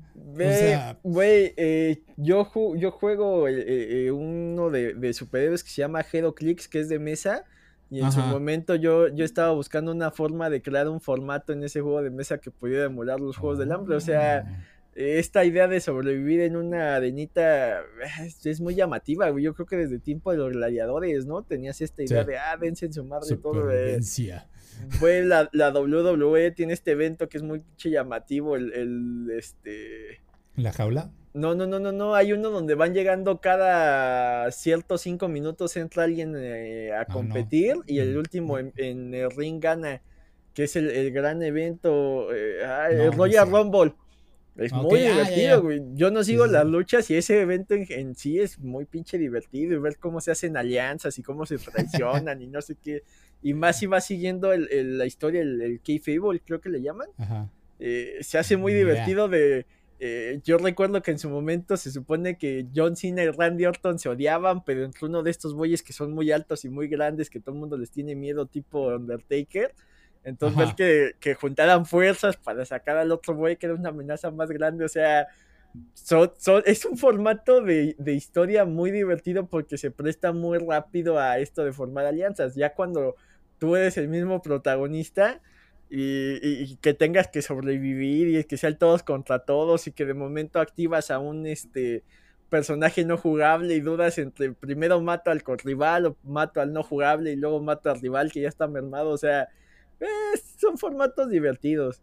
Speaker 2: Güey, eh, yo, yo juego eh, uno de, de superhéroes que se llama Hero Clicks, que es de mesa. Y en su momento yo, yo estaba buscando una forma de crear un formato en ese juego de mesa que pudiera emular los juegos del hambre. O sea, ah. esta idea de sobrevivir en una arenita es, muy llamativa, güey. Yo creo que desde el tiempo de los gladiadores, ¿no? Tenías esta idea de, ah, dense en su madre todo. Eh. Fue la, la WWE tiene este evento que es muy llamativo, el, el este...
Speaker 1: ¿La jaula?
Speaker 2: No, no, no, no, no. Hay uno donde van llegando cada ciertos cinco minutos entra alguien eh, a competir y el último en, el ring gana, que es el, gran evento, eh, ah, el Royal Rumble. Es muy ah, divertido, güey. Yo no sigo las luchas y ese evento en, sí es muy pinche divertido y ver cómo se hacen alianzas y cómo se traicionan y no sé qué. Y más si va siguiendo la historia, el, el Fable, creo que le llaman. Eh, se hace muy divertido de eh, yo recuerdo que en su momento se supone que John Cena y Randy Orton se odiaban, pero entre uno de estos bueyes que son muy altos y muy grandes, que todo el mundo les tiene miedo, tipo Undertaker. Entonces, ver que, que, juntaran fuerzas para sacar al otro buey que era una amenaza más grande, o sea, es un formato de, de, historia muy divertido porque se presta muy rápido a esto de formar alianzas. Ya cuando tú eres el mismo protagonista, y, que tengas que sobrevivir y que sean todos contra todos y que de momento activas a un este personaje no jugable y dudas entre primero mato al rival o mato al no jugable y luego mato al rival que ya está mermado, o sea, son formatos divertidos.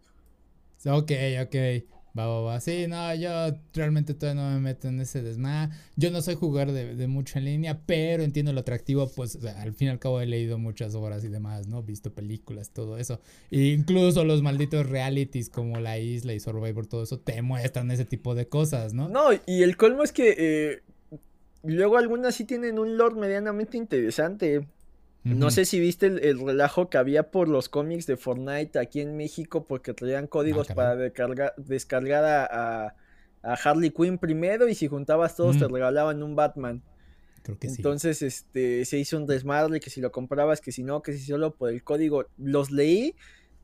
Speaker 1: Ok, ok. Va, va. Sí, no, yo realmente todavía no me meto en ese desma. Yo no soy jugar de, de, mucho en línea, pero entiendo lo atractivo, pues al fin y al cabo he leído muchas obras y demás, ¿no? Visto películas, todo eso. E incluso los malditos realities como La Isla y Survivor, todo eso te muestran ese tipo de cosas, ¿no?
Speaker 2: No, y el colmo es que eh, luego algunas sí tienen un lore medianamente interesante. No sé si viste el, relajo que había por los cómics de Fortnite aquí en México porque traían códigos ah, para descargar, a, Harley Quinn primero y si juntabas todos te regalaban un Batman. Creo que Entonces, este, se hizo un desmadre que si lo comprabas, que si no, que si solo por el código. Los leí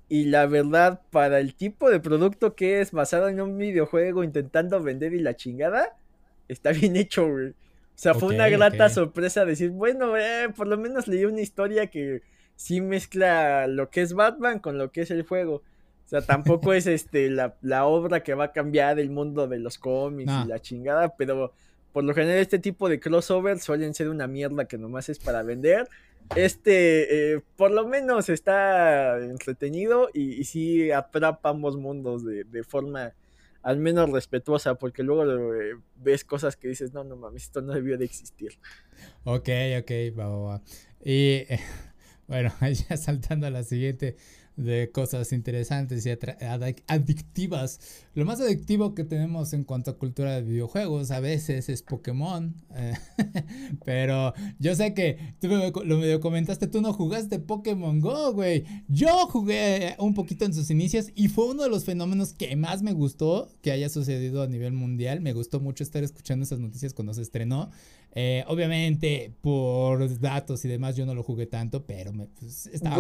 Speaker 2: y la verdad, para el tipo de producto que es basado en un videojuego intentando vender y la chingada, está bien hecho, güey. O sea, fue una grata sorpresa decir, bueno, eh, por lo menos leí una historia que sí mezcla lo que es Batman con lo que es el juego. O sea, tampoco es este la, obra que va a cambiar el mundo de los cómics y la chingada, pero por lo general este tipo de crossover suelen ser una mierda que nomás es para vender. Este, eh, por lo menos está entretenido y, y sí atrapa ambos mundos de, de forma al menos respetuosa, porque luego eh, ves cosas que dices, no, no mames, esto no debió de existir.
Speaker 1: Ok, ok, va, va, va. Y bueno, ya saltando a la siguiente de cosas interesantes y adictivas. Lo más adictivo que tenemos en cuanto a cultura de videojuegos a veces es Pokémon. Eh, pero yo sé que tú lo medio comentaste, tú no jugaste Pokémon Go, güey. Yo jugué un poquito en sus inicios y fue uno de los fenómenos que más me gustó que haya sucedido a nivel mundial. Me gustó mucho estar escuchando esas noticias cuando se estrenó. Eh, obviamente, por datos y demás, yo no lo jugué tanto, pero me, pues, está,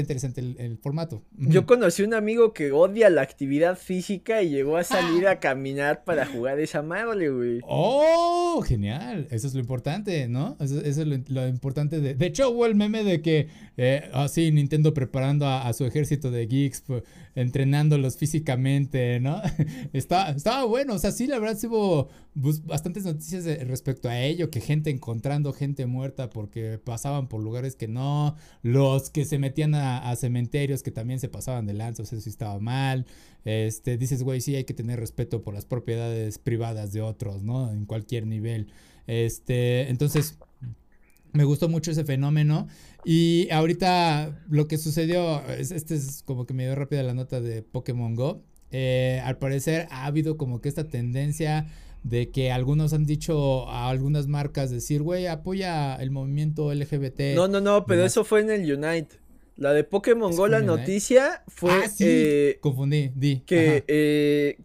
Speaker 1: interesante el, formato.
Speaker 2: Yo conocí un amigo que odia la actividad física y llegó a salir a caminar para jugar esa madre, güey.
Speaker 1: ¡Oh! Genial. Eso es lo importante, ¿no? Eso, es lo, importante. De, de hecho, hubo el meme de que, eh, así, Nintendo preparando a, su ejército de geeks, pues, entrenándolos físicamente, ¿no? Está, estaba bueno. O sea, sí, la verdad, hubo pues, bastantes noticias respecto a ello que gente encontrando gente muerta porque pasaban por lugares que no, los que se metían a, cementerios que también se pasaban de lanzas, eso sí estaba mal. Este, dices, güey, sí hay que tener respeto por las propiedades privadas de otros, ¿no? En cualquier nivel. Este, entonces, me gustó mucho ese fenómeno. Y ahorita lo que sucedió, este es como que me dio rápida la nota de Pokémon Go. Eh, al parecer ha habido como que esta tendencia de que algunos han dicho a algunas marcas decir, güey, apoya el movimiento LGBT.
Speaker 2: No, no, no, pero eso fue en el Unite. La de Pokémon Go, la noticia fue... Ah,
Speaker 1: eh, confundí, di.
Speaker 2: Que eh,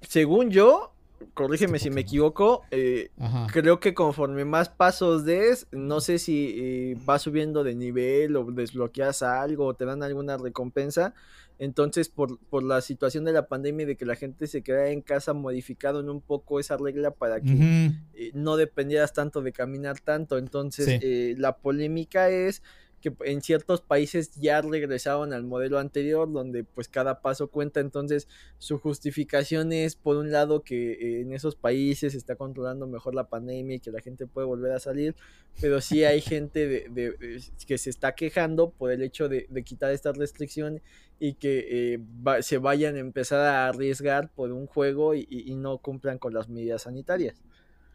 Speaker 2: según yo, corrígeme si me equivoco, eh, creo que conforme más pasos des, no sé si va subiendo de nivel o desbloqueas algo o te dan alguna recompensa, entonces, por, por, la situación de la pandemia y de que la gente se queda en casa, modificaron un poco esa regla para que eh, no dependieras tanto de caminar tanto. Entonces, eh, la polémica es que en ciertos países ya regresaron al modelo anterior donde pues cada paso cuenta. Entonces su justificación es por un lado que eh, en esos países se está controlando mejor la pandemia y que la gente puede volver a salir pero sí hay gente de, que se está quejando por el hecho de, quitar esta restricción y que eh, se vayan a empezar a arriesgar por un juego y no cumplan con las medidas sanitarias.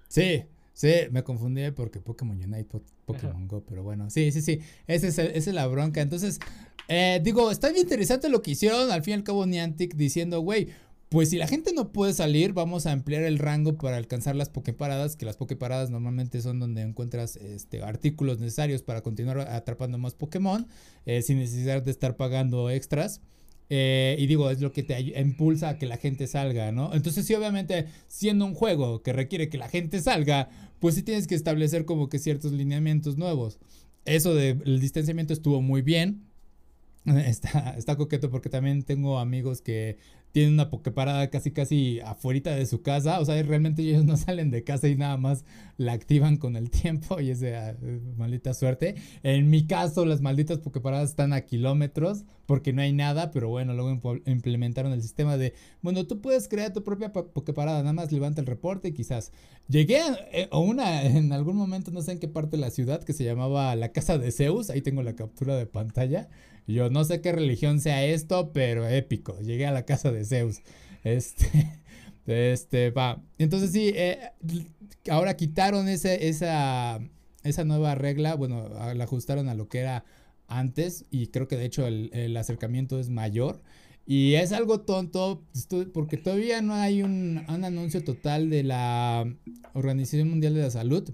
Speaker 1: Sí Sí, me confundí porque Pokémon Unite, Pokémon Go, pero bueno, sí, sí, sí, esa es, esa es la bronca. Entonces, eh, digo, está bien interesante lo que hicieron, al fin y al cabo Niantic diciendo, güey, pues si la gente no puede salir, vamos a ampliar el rango para alcanzar las Poképaradas, que las Poképaradas normalmente son donde encuentras este, artículos necesarios para continuar atrapando más Pokémon, eh, sin necesidad de estar pagando extras. Eh, y digo, es lo que te impulsa a que la gente salga, ¿no? Entonces, sí, obviamente, siendo un juego que requiere que la gente salga, pues sí tienes que establecer como que ciertos lineamientos nuevos. Eso del distanciamiento estuvo muy bien. Está, está coqueto porque también tengo amigos que tienen una pokeparada casi casi afuera de su casa, o sea, realmente ellos no salen de casa y nada más la activan con el tiempo y es de ah, maldita suerte. En mi caso, las malditas pokeparadas están a kilómetros porque no hay nada, pero bueno, luego implementaron el sistema de, bueno, tú puedes crear tu propia pokeparada, nada más levanta el reporte y quizás. Llegué a, eh, una, en algún momento, no sé en qué parte de la ciudad, que se llamaba la Casa de Zeus, ahí tengo la captura de pantalla. Yo no sé qué religión sea esto, pero épico. Llegué a la casa de Zeus. Este, este, va. Entonces sí, eh, ahora quitaron ese, esa, esa nueva regla. Bueno, la ajustaron a lo que era antes y creo que de hecho el, acercamiento es mayor. Y es algo tonto porque todavía no hay un, un, anuncio total de la Organización Mundial de la Salud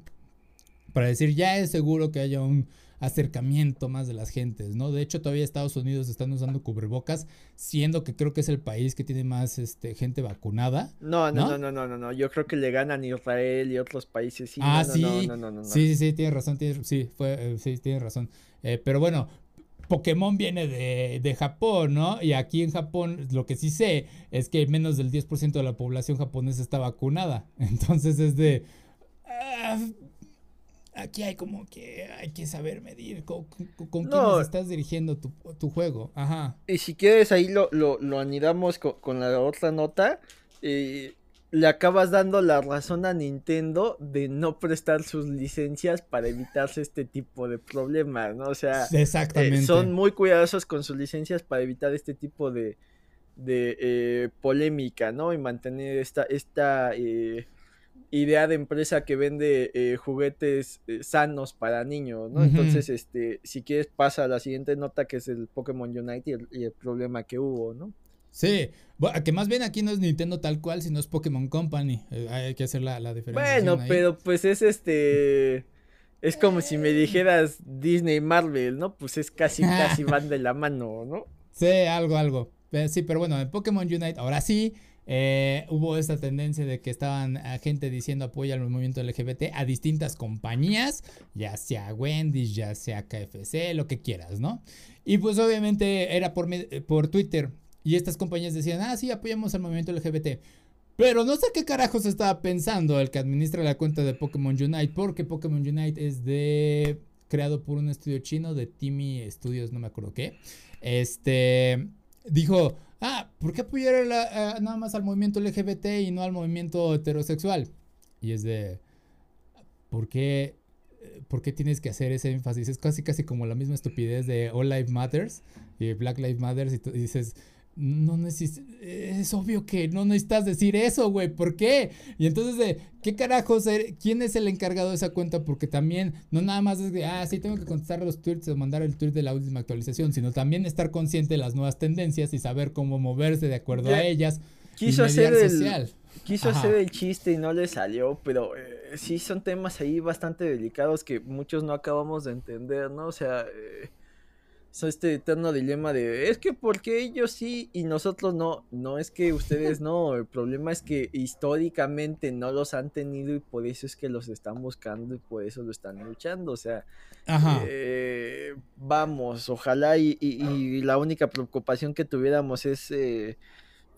Speaker 1: para decir ya es seguro que haya un acercamiento más de las gentes, ¿no? De hecho, todavía Estados Unidos están usando cubrebocas, siendo que creo que es el país que tiene más este, gente vacunada.
Speaker 2: No, no, no, no, no, no, Yo creo que le ganan Israel y otros países.
Speaker 1: Sí, ah, sí. sí, sí, sí, tiene razón, sí, fue, eh, sí, tiene razón. Eh, pero bueno, Pokémon viene de, de, Japón, ¿no? Y aquí en Japón lo que sí sé es que menos del 10% de la población japonesa está vacunada. Entonces es de... Ah, aquí hay como que hay que saber medir con, con, estás dirigiendo tu, juego. Ajá.
Speaker 2: Y si quieres ahí lo, lo, anidamos con, la otra nota. Eh, le acabas dando la razón a Nintendo de no prestar sus licencias para evitarse este tipo de problemas, ¿no? O sea,
Speaker 1: Exactamente.
Speaker 2: son muy cuidadosos con sus licencias para evitar este tipo de, de eh, polémica, ¿no? Y mantener esta, esta eh, idea de empresa que vende eh, juguetes eh, sanos para niños, ¿no? Entonces, este, si quieres pasa a la siguiente nota que es el Pokémon Unite y el, problema que hubo, ¿no?
Speaker 1: Sí, que más bien aquí no es Nintendo tal cual, sino es Pokémon Company. Eh, hay que hacer la, la diferencia.
Speaker 2: Bueno, pero pues es este. Es como si me dijeras Disney Marvel, ¿no? Pues es casi, casi van de la mano, ¿no?
Speaker 1: Sí, algo, algo. Sí, pero bueno, en Pokémon Unite, ahora sí, eh, hubo esta tendencia de que estaban a gente diciendo apoya al movimiento LGBT a distintas compañías, ya sea Wendy's, ya sea KFC, lo que quieras, ¿no? Y pues obviamente era por, por Twitter. Y estas compañías decían, ah, sí, apoyamos al movimiento LGBT. Pero no sé qué carajos estaba pensando el que administra la cuenta de Pokémon Unite, porque Pokémon Unite es de creado por un estudio chino de Timmy Studios, no me acuerdo qué. Este dijo, ah, ¿por qué apoyar nada más al movimiento LGBT y no al movimiento heterosexual? Y es de, ¿por qué, ¿por qué tienes que hacer ese énfasis? Es casi, casi como la misma estupidez de All Life Matters y Black Lives Matters y dices, no necesitas, es obvio que no necesitas decir eso, güey, ¿por qué? Y entonces, de, ¿qué carajos, quién es el encargado de esa cuenta? Porque también, no nada más es de, ah, sí, tengo que contestar los tweets o mandar el tweet de la última actualización, sino también estar consciente de las nuevas tendencias y saber cómo moverse de acuerdo a ellas.
Speaker 2: Quiso hacer el, quiso hacer el chiste y no le salió, pero eh, sí son temas ahí bastante delicados que muchos no acabamos de entender, ¿no? O sea... Eh, este eterno dilema de es que porque ellos sí y nosotros no. No es que ustedes no. El problema es que históricamente no los han tenido y por eso es que los están buscando y por eso lo están luchando. O sea, eh, vamos, ojalá y, y, la única preocupación que tuviéramos es eh,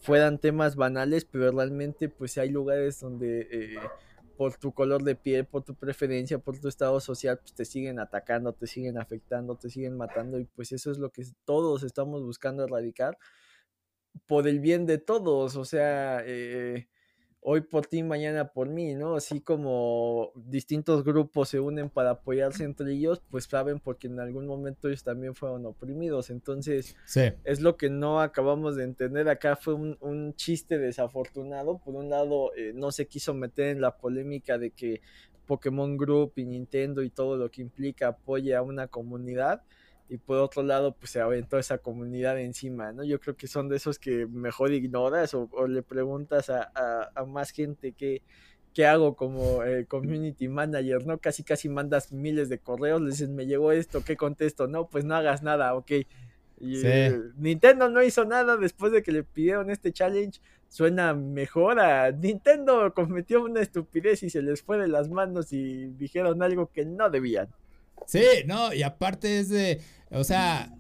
Speaker 2: fueran temas banales, pero realmente pues hay lugares donde... Eh, por tu color de piel, por tu preferencia, por tu estado social, pues te siguen atacando, te siguen afectando, te siguen matando y pues eso es lo que todos estamos buscando erradicar por el bien de todos, o sea, eh, hoy por ti, mañana por mí, ¿no? Así como distintos grupos se unen para apoyarse entre ellos, pues saben porque en algún momento ellos también fueron oprimidos. Entonces, es lo que no acabamos de entender. Acá fue un, chiste desafortunado. Por un lado, eh, no se quiso meter en la polémica de que Pokémon Group y Nintendo y todo lo que implica apoye a una comunidad y por otro lado pues se aventó esa comunidad encima, ¿no? Yo creo que son de esos que mejor ignoras o, le preguntas a, más gente qué, qué hago como eh, community manager, ¿no? Casi casi mandas miles de correos, le dices, me llegó esto, ¿qué contesto? No, pues no hagas nada, ok. Y, eh, Nintendo no hizo nada después de que le pidieron este challenge. Suena mejor a Nintendo cometió una estupidez y se les fue de las manos y dijeron algo que no debían.
Speaker 1: Sí, no, y aparte es de, o sea,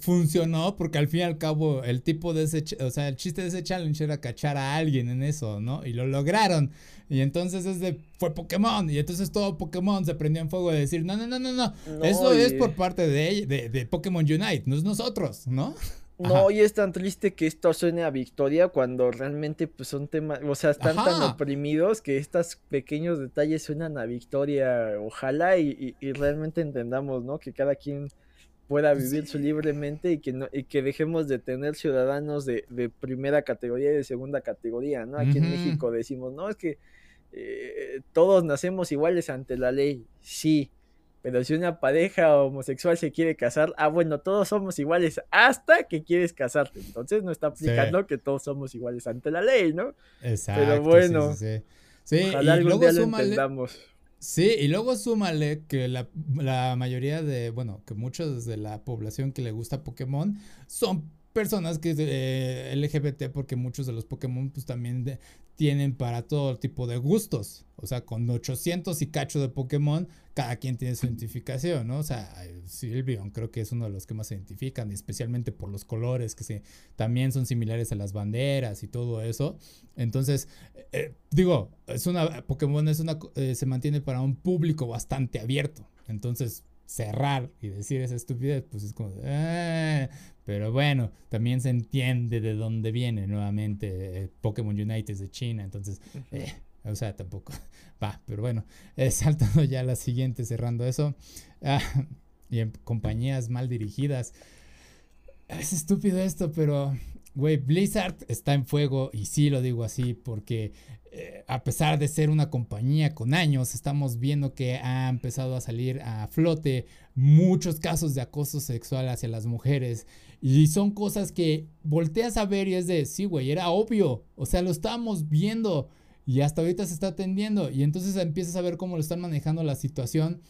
Speaker 1: funcionó porque al fin y al cabo el tipo de ese, o sea, el chiste de ese challenge era cachar a alguien en eso, ¿no? Y lo lograron. Y entonces ese fue Pokémon. Y entonces todo Pokémon se prendió en fuego de decir, no, no, no, no, no. eso es por parte de, de, de Pokémon Unite, no es nosotros, ¿no?
Speaker 2: No, y es tan triste que esto suene a victoria cuando realmente pues son temas, o sea, están tan oprimidos que estos pequeños detalles suenan a victoria. Ojalá y, realmente entendamos, ¿no? Que cada quien pueda vivir su libremente y que no, y que dejemos de tener ciudadanos de, primera categoría y de segunda categoría, ¿no? Aquí en México decimos, no, es que eh, todos nacemos iguales ante la ley. Sí, pero si una pareja homosexual se quiere casar, ah, bueno, todos somos iguales hasta que quieres casarte. Entonces no está aplicando que todos somos iguales ante la ley, ¿no? Exacto. Pero bueno. Sí, sí,
Speaker 1: y luego súmale, Sí, y luego súmale que la, la, mayoría de, bueno, que muchos de la población que le gusta Pokémon son personas que es eh, LGBT porque muchos de los Pokémon pues también tienen para todo tipo de gustos. O sea, con 800 y cacho de Pokémon, cada quien tiene su identificación, ¿no? O sea, Sylveon creo que es uno de los que más se identifican, especialmente por los colores que se, también son similares a las banderas y todo eso. Entonces, eh, digo, es una, Pokémon es una, eh, se mantiene para un público bastante abierto. Entonces, cerrar y decir esa estupidez, pues es como, eh", pero bueno, también se entiende de dónde viene nuevamente eh, Pokémon United de China, entonces, eh, o sea, tampoco va, pero bueno, saltando ya a la siguiente, cerrando eso, ah, y en compañías mal dirigidas, es estúpido esto, pero, güey, Blizzard está en fuego y sí lo digo así porque eh, a pesar de ser una compañía con años, estamos viendo que ha empezado a salir a flote muchos casos de acoso sexual hacia las mujeres. Y son cosas que volteas a ver y es de, sí, güey, era obvio. O sea, lo estábamos viendo y hasta ahorita se está atendiendo. Y entonces empiezas a ver cómo lo están manejando la situación.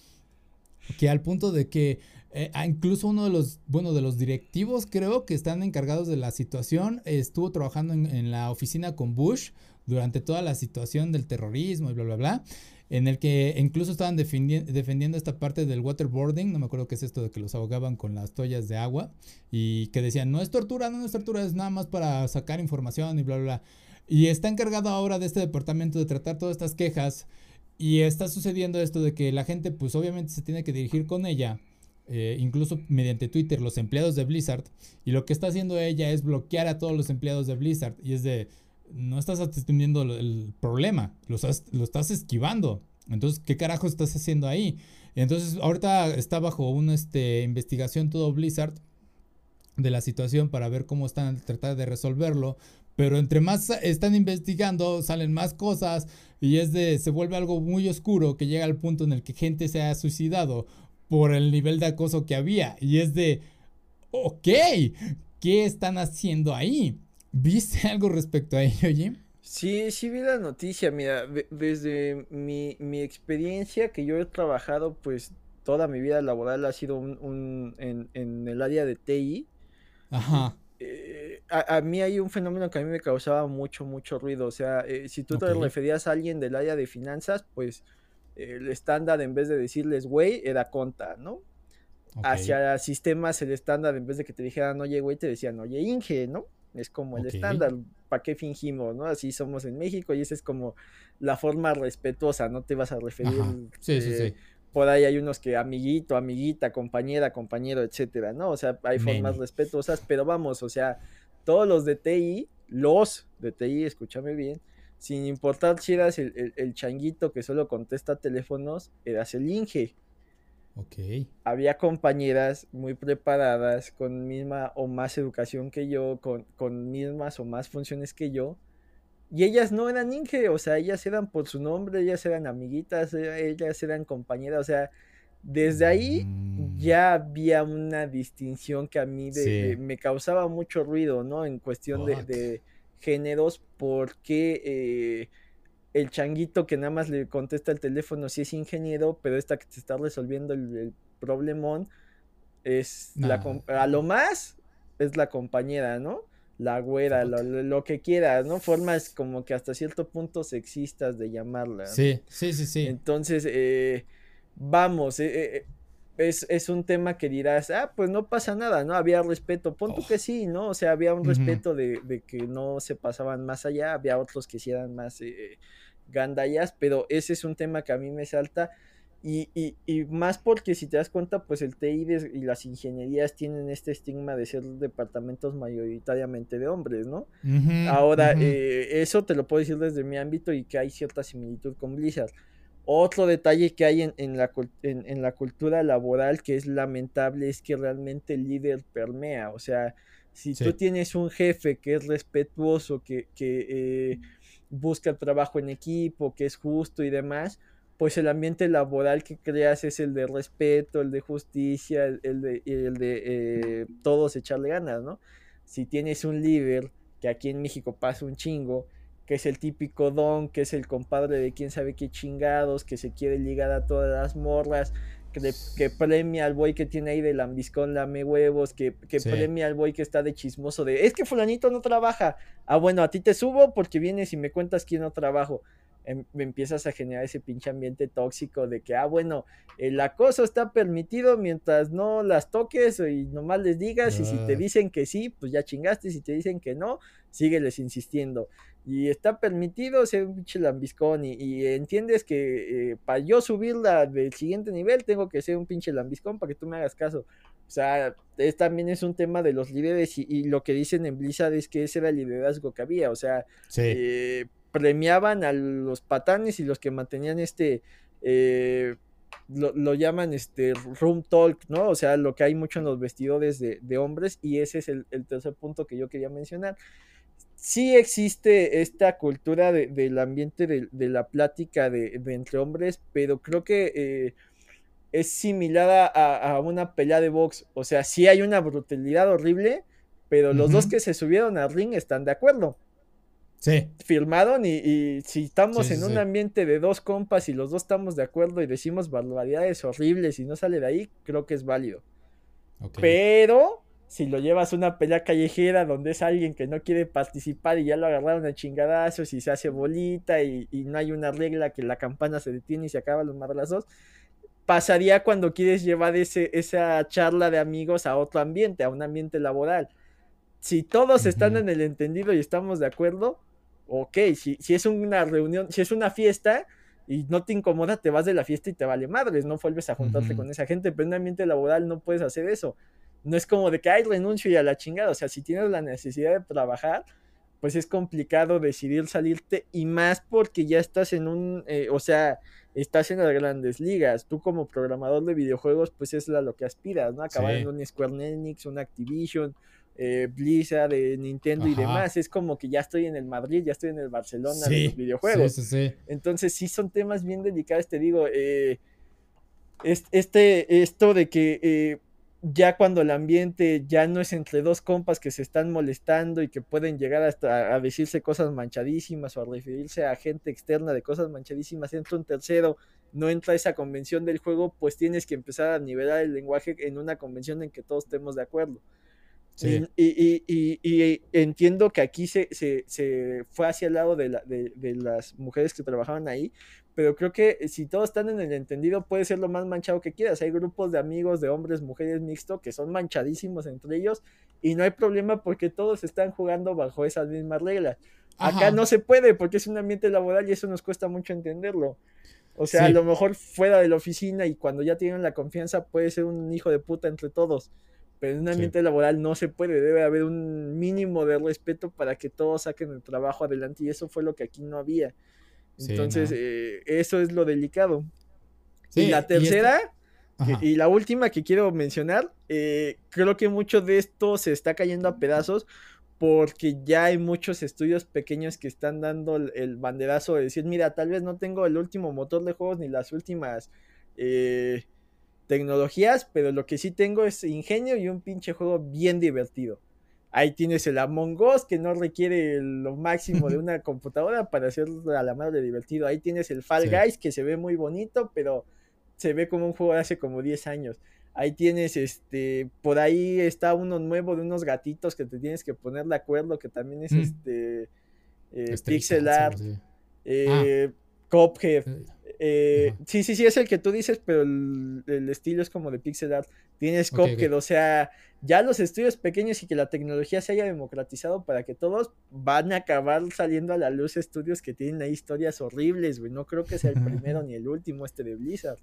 Speaker 1: Que al punto de que eh, incluso uno de los, bueno, de los directivos creo que están encargados de la situación estuvo trabajando en, en la oficina con Bush durante toda la situación del terrorismo y bla, bla, bla, en el que incluso estaban defendiendo esta parte del waterboarding, no me acuerdo qué es esto de que los ahogaban con las toallas de agua, y que decían, no es tortura, no es tortura, es nada más para sacar información y bla, bla, bla. Y está encargado ahora de este departamento de tratar todas estas quejas, y está sucediendo esto de que la gente pues obviamente se tiene que dirigir con ella. Eh, incluso mediante Twitter, los empleados de Blizzard. Y lo que está haciendo ella es bloquear a todos los empleados de Blizzard. Y es de, no estás atendiendo el problema, lo estás, lo estás esquivando. Entonces, ¿qué carajo estás haciendo ahí? Entonces, ahorita está bajo una este, investigación todo Blizzard de la situación para ver cómo están tratar de resolverlo. Pero entre más están investigando, salen más cosas y es de, se vuelve algo muy oscuro que llega al punto en el que gente se ha suicidado por el nivel de acoso que había. Y es de, ok, ¿qué están haciendo ahí? ¿Viste algo respecto a ello, Jim?
Speaker 2: Sí, sí vi la noticia, mira, desde mi, experiencia que yo he trabajado, pues toda mi vida laboral ha sido un, en, el área de TI. Ajá. Eh, a, mí hay un fenómeno que a mí me causaba mucho, mucho ruido. O sea, eh, si tú te referías a alguien del área de finanzas, pues el estándar en vez de decirles güey era conta, ¿no? Hacia sistemas el estándar en vez de que te dijeran oye güey te decían oye Inge, ¿no? Es como el estándar, ¿para qué fingimos, no? Así somos en México y esa es como la forma respetuosa, no te vas a referir. Sí, sí, eh, sí. Por ahí hay unos que amiguito, amiguita, compañera, compañero, etcétera, ¿no? O sea, hay formas respetuosas, pero vamos, o sea, todos los de TI, los de TI, escúchame bien, sin importar si eras el, el changuito que solo contesta teléfonos, eras el Inge. Había compañeras muy preparadas, con misma o más educación que yo, con, con mismas o más funciones que yo. Y ellas no eran Inge, o sea, ellas eran por su nombre, ellas eran amiguitas, e, ellas eran compañeras, o sea, desde ahí mm. ya había una distinción que a mí me causaba mucho ruido, ¿no? En cuestión de, de, géneros, porque eh, el changuito que nada más le contesta el teléfono si es ingeniero, pero esta que te está resolviendo el, problemón es la a lo más es la compañera, ¿no? La güera, lo, que quieras, ¿no? Formas como que hasta cierto punto sexistas de llamarla.
Speaker 1: Sí, sí, sí, sí.
Speaker 2: Entonces, eh, vamos, eh, es, un tema que dirás, ah, pues no pasa nada, ¿no? Había respeto, punto que sí, ¿no? O sea, había un respeto de, que no se pasaban más allá, había otros que sí eran más eh, gandallas, pero ese es un tema que a mí me salta. Y, y, más porque si te das cuenta, pues el TI y las ingenierías tienen este estigma de ser departamentos mayoritariamente de hombres, ¿no? Ahora, eh, eso te lo puedo decir desde mi ámbito y que hay cierta similitud con Blizzard. Otro detalle que hay en, la, en, la, cultura laboral que es lamentable es que realmente el líder permea. O sea, si tú tienes un jefe que es respetuoso, que, eh, busca el trabajo en equipo, que es justo y demás, pues el ambiente laboral que creas es el de respeto, el de justicia, el, de, el de eh, todos echarle ganas, ¿no? Si tienes un líder, que aquí en México pasa un chingo, que es el típico don, que es el compadre de quién sabe qué chingados, que se quiere ligar a todas las morras, que, que premia al boy que tiene ahí de lambiscón, lame huevos, que, que premia al boy que está de chismoso de, es que fulanito no trabaja. Ah, bueno, a ti te subo porque vienes y me cuentas quién no trabajo. Em, me empiezas a generar ese pinche ambiente tóxico de que, ah, bueno, el acoso está permitido mientras no las toques y nomás les digas, y si te ah. dicen que sí, pues ya chingaste, si te dicen que no, sígueles insistiendo. Y está permitido ser un pinche lambiscón, y, entiendes que eh, para yo subirla del siguiente nivel tengo que ser un pinche lambiscón para que tú me hagas caso. O sea, es, también es un tema de los líderes y, lo que dicen en Blizzard es que ese era el liderazgo que había. O sea, eh, premiaban a los patanes y los que mantenían este, eh, lo, llaman este room talk, ¿no? O sea, lo que hay mucho en los vestidores de, hombres y ese es el, tercer punto que yo quería mencionar. Sí existe esta cultura del ambiente de, la plática de, entre hombres, pero creo que eh, es similar a, una pelea de box. O sea, sí hay una brutalidad horrible, pero los dos que se subieron al ring están de acuerdo.
Speaker 1: Sí.
Speaker 2: Firmaron y, si estamos en un ambiente de dos compas y los dos estamos de acuerdo y decimos barbaridades horribles y no sale de ahí, creo que es válido. Pero si lo llevas a una pelea callejera donde es alguien que no quiere participar y ya lo agarraron a chingadazos y se hace bolita y, no hay una regla que la campana se detiene y se acaban los madrazos, pasaría cuando quieres llevar ese, esa charla de amigos a otro ambiente, a un ambiente laboral. Si todos están en el entendido y estamos de acuerdo, ok, si, si es una reunión, si es una fiesta y no te incomoda, te vas de la fiesta y te vale madres, no vuelves a juntarte con esa gente, pero en un ambiente laboral no puedes hacer eso. No es como de que, hay renuncio y a la chingada, o sea, si tienes la necesidad de trabajar, pues es complicado decidir salirte y más porque ya estás en un, eh, o sea, estás en las grandes ligas. Tú como programador de videojuegos, pues es a lo que aspiras, ¿no? Acabar en un Square Enix, un Activision, eh, Blizzard, de Nintendo y demás. Es como que ya estoy en el Madrid, ya estoy en el Barcelona de los videojuegos. Entonces sí son temas bien delicados, te digo. Eh, este, esto de que eh, ya cuando el ambiente ya no es entre dos compas que se están molestando y que pueden llegar hasta a decirse cosas manchadísimas o a referirse a gente externa de cosas manchadísimas, entra un tercero, no entra esa convención del juego, pues tienes que empezar a nivelar el lenguaje en una convención en que todos estemos de acuerdo. Y, entiendo que aquí se, fue hacia el lado de, las mujeres que trabajaban ahí, pero creo que si todos están en el entendido puede ser lo más manchado que quieras. Hay grupos de amigos, de hombres, mujeres mixto que son manchadísimos entre ellos y no hay problema porque todos están jugando bajo esas mismas reglas. Acá no se puede porque es un ambiente laboral y eso nos cuesta mucho entenderlo. O sea, a lo mejor fuera de la oficina y cuando ya tienen la confianza puede ser un hijo de puta entre todos pero en un ambiente laboral no se puede, debe haber un mínimo de respeto para que todos saquen el trabajo adelante y eso fue lo que aquí no había. Entonces, eh, eso es lo delicado. y la tercera, y, la última que quiero mencionar, eh, creo que mucho de esto se está cayendo a pedazos porque ya hay muchos estudios pequeños que están dando el, banderazo de decir, mira, tal vez no tengo el último motor de juegos ni las últimas... Eh, tecnologías, pero lo que sí tengo es ingenio y un pinche juego bien divertido. Ahí tienes el Among Us que no requiere lo máximo de una computadora para hacer a la madre divertido. Ahí tienes el Fall Guys que se ve muy bonito, pero se ve como un juego de hace como 10 años. Ahí tienes este, por ahí está uno nuevo de unos gatitos que te tienes que poner de acuerdo, que también es mm. este, eh, pixel art, eh, ah. Cophead. Eh, sí, sí, sí, es el que tú dices, pero el, estilo es como de pixel art. Tienes okay, o sea, ya los estudios pequeños y que la tecnología se haya democratizado para que todos van a acabar saliendo a la luz estudios que tienen ahí historias horribles, güey. No creo que sea el primero ni el último este de Blizzard.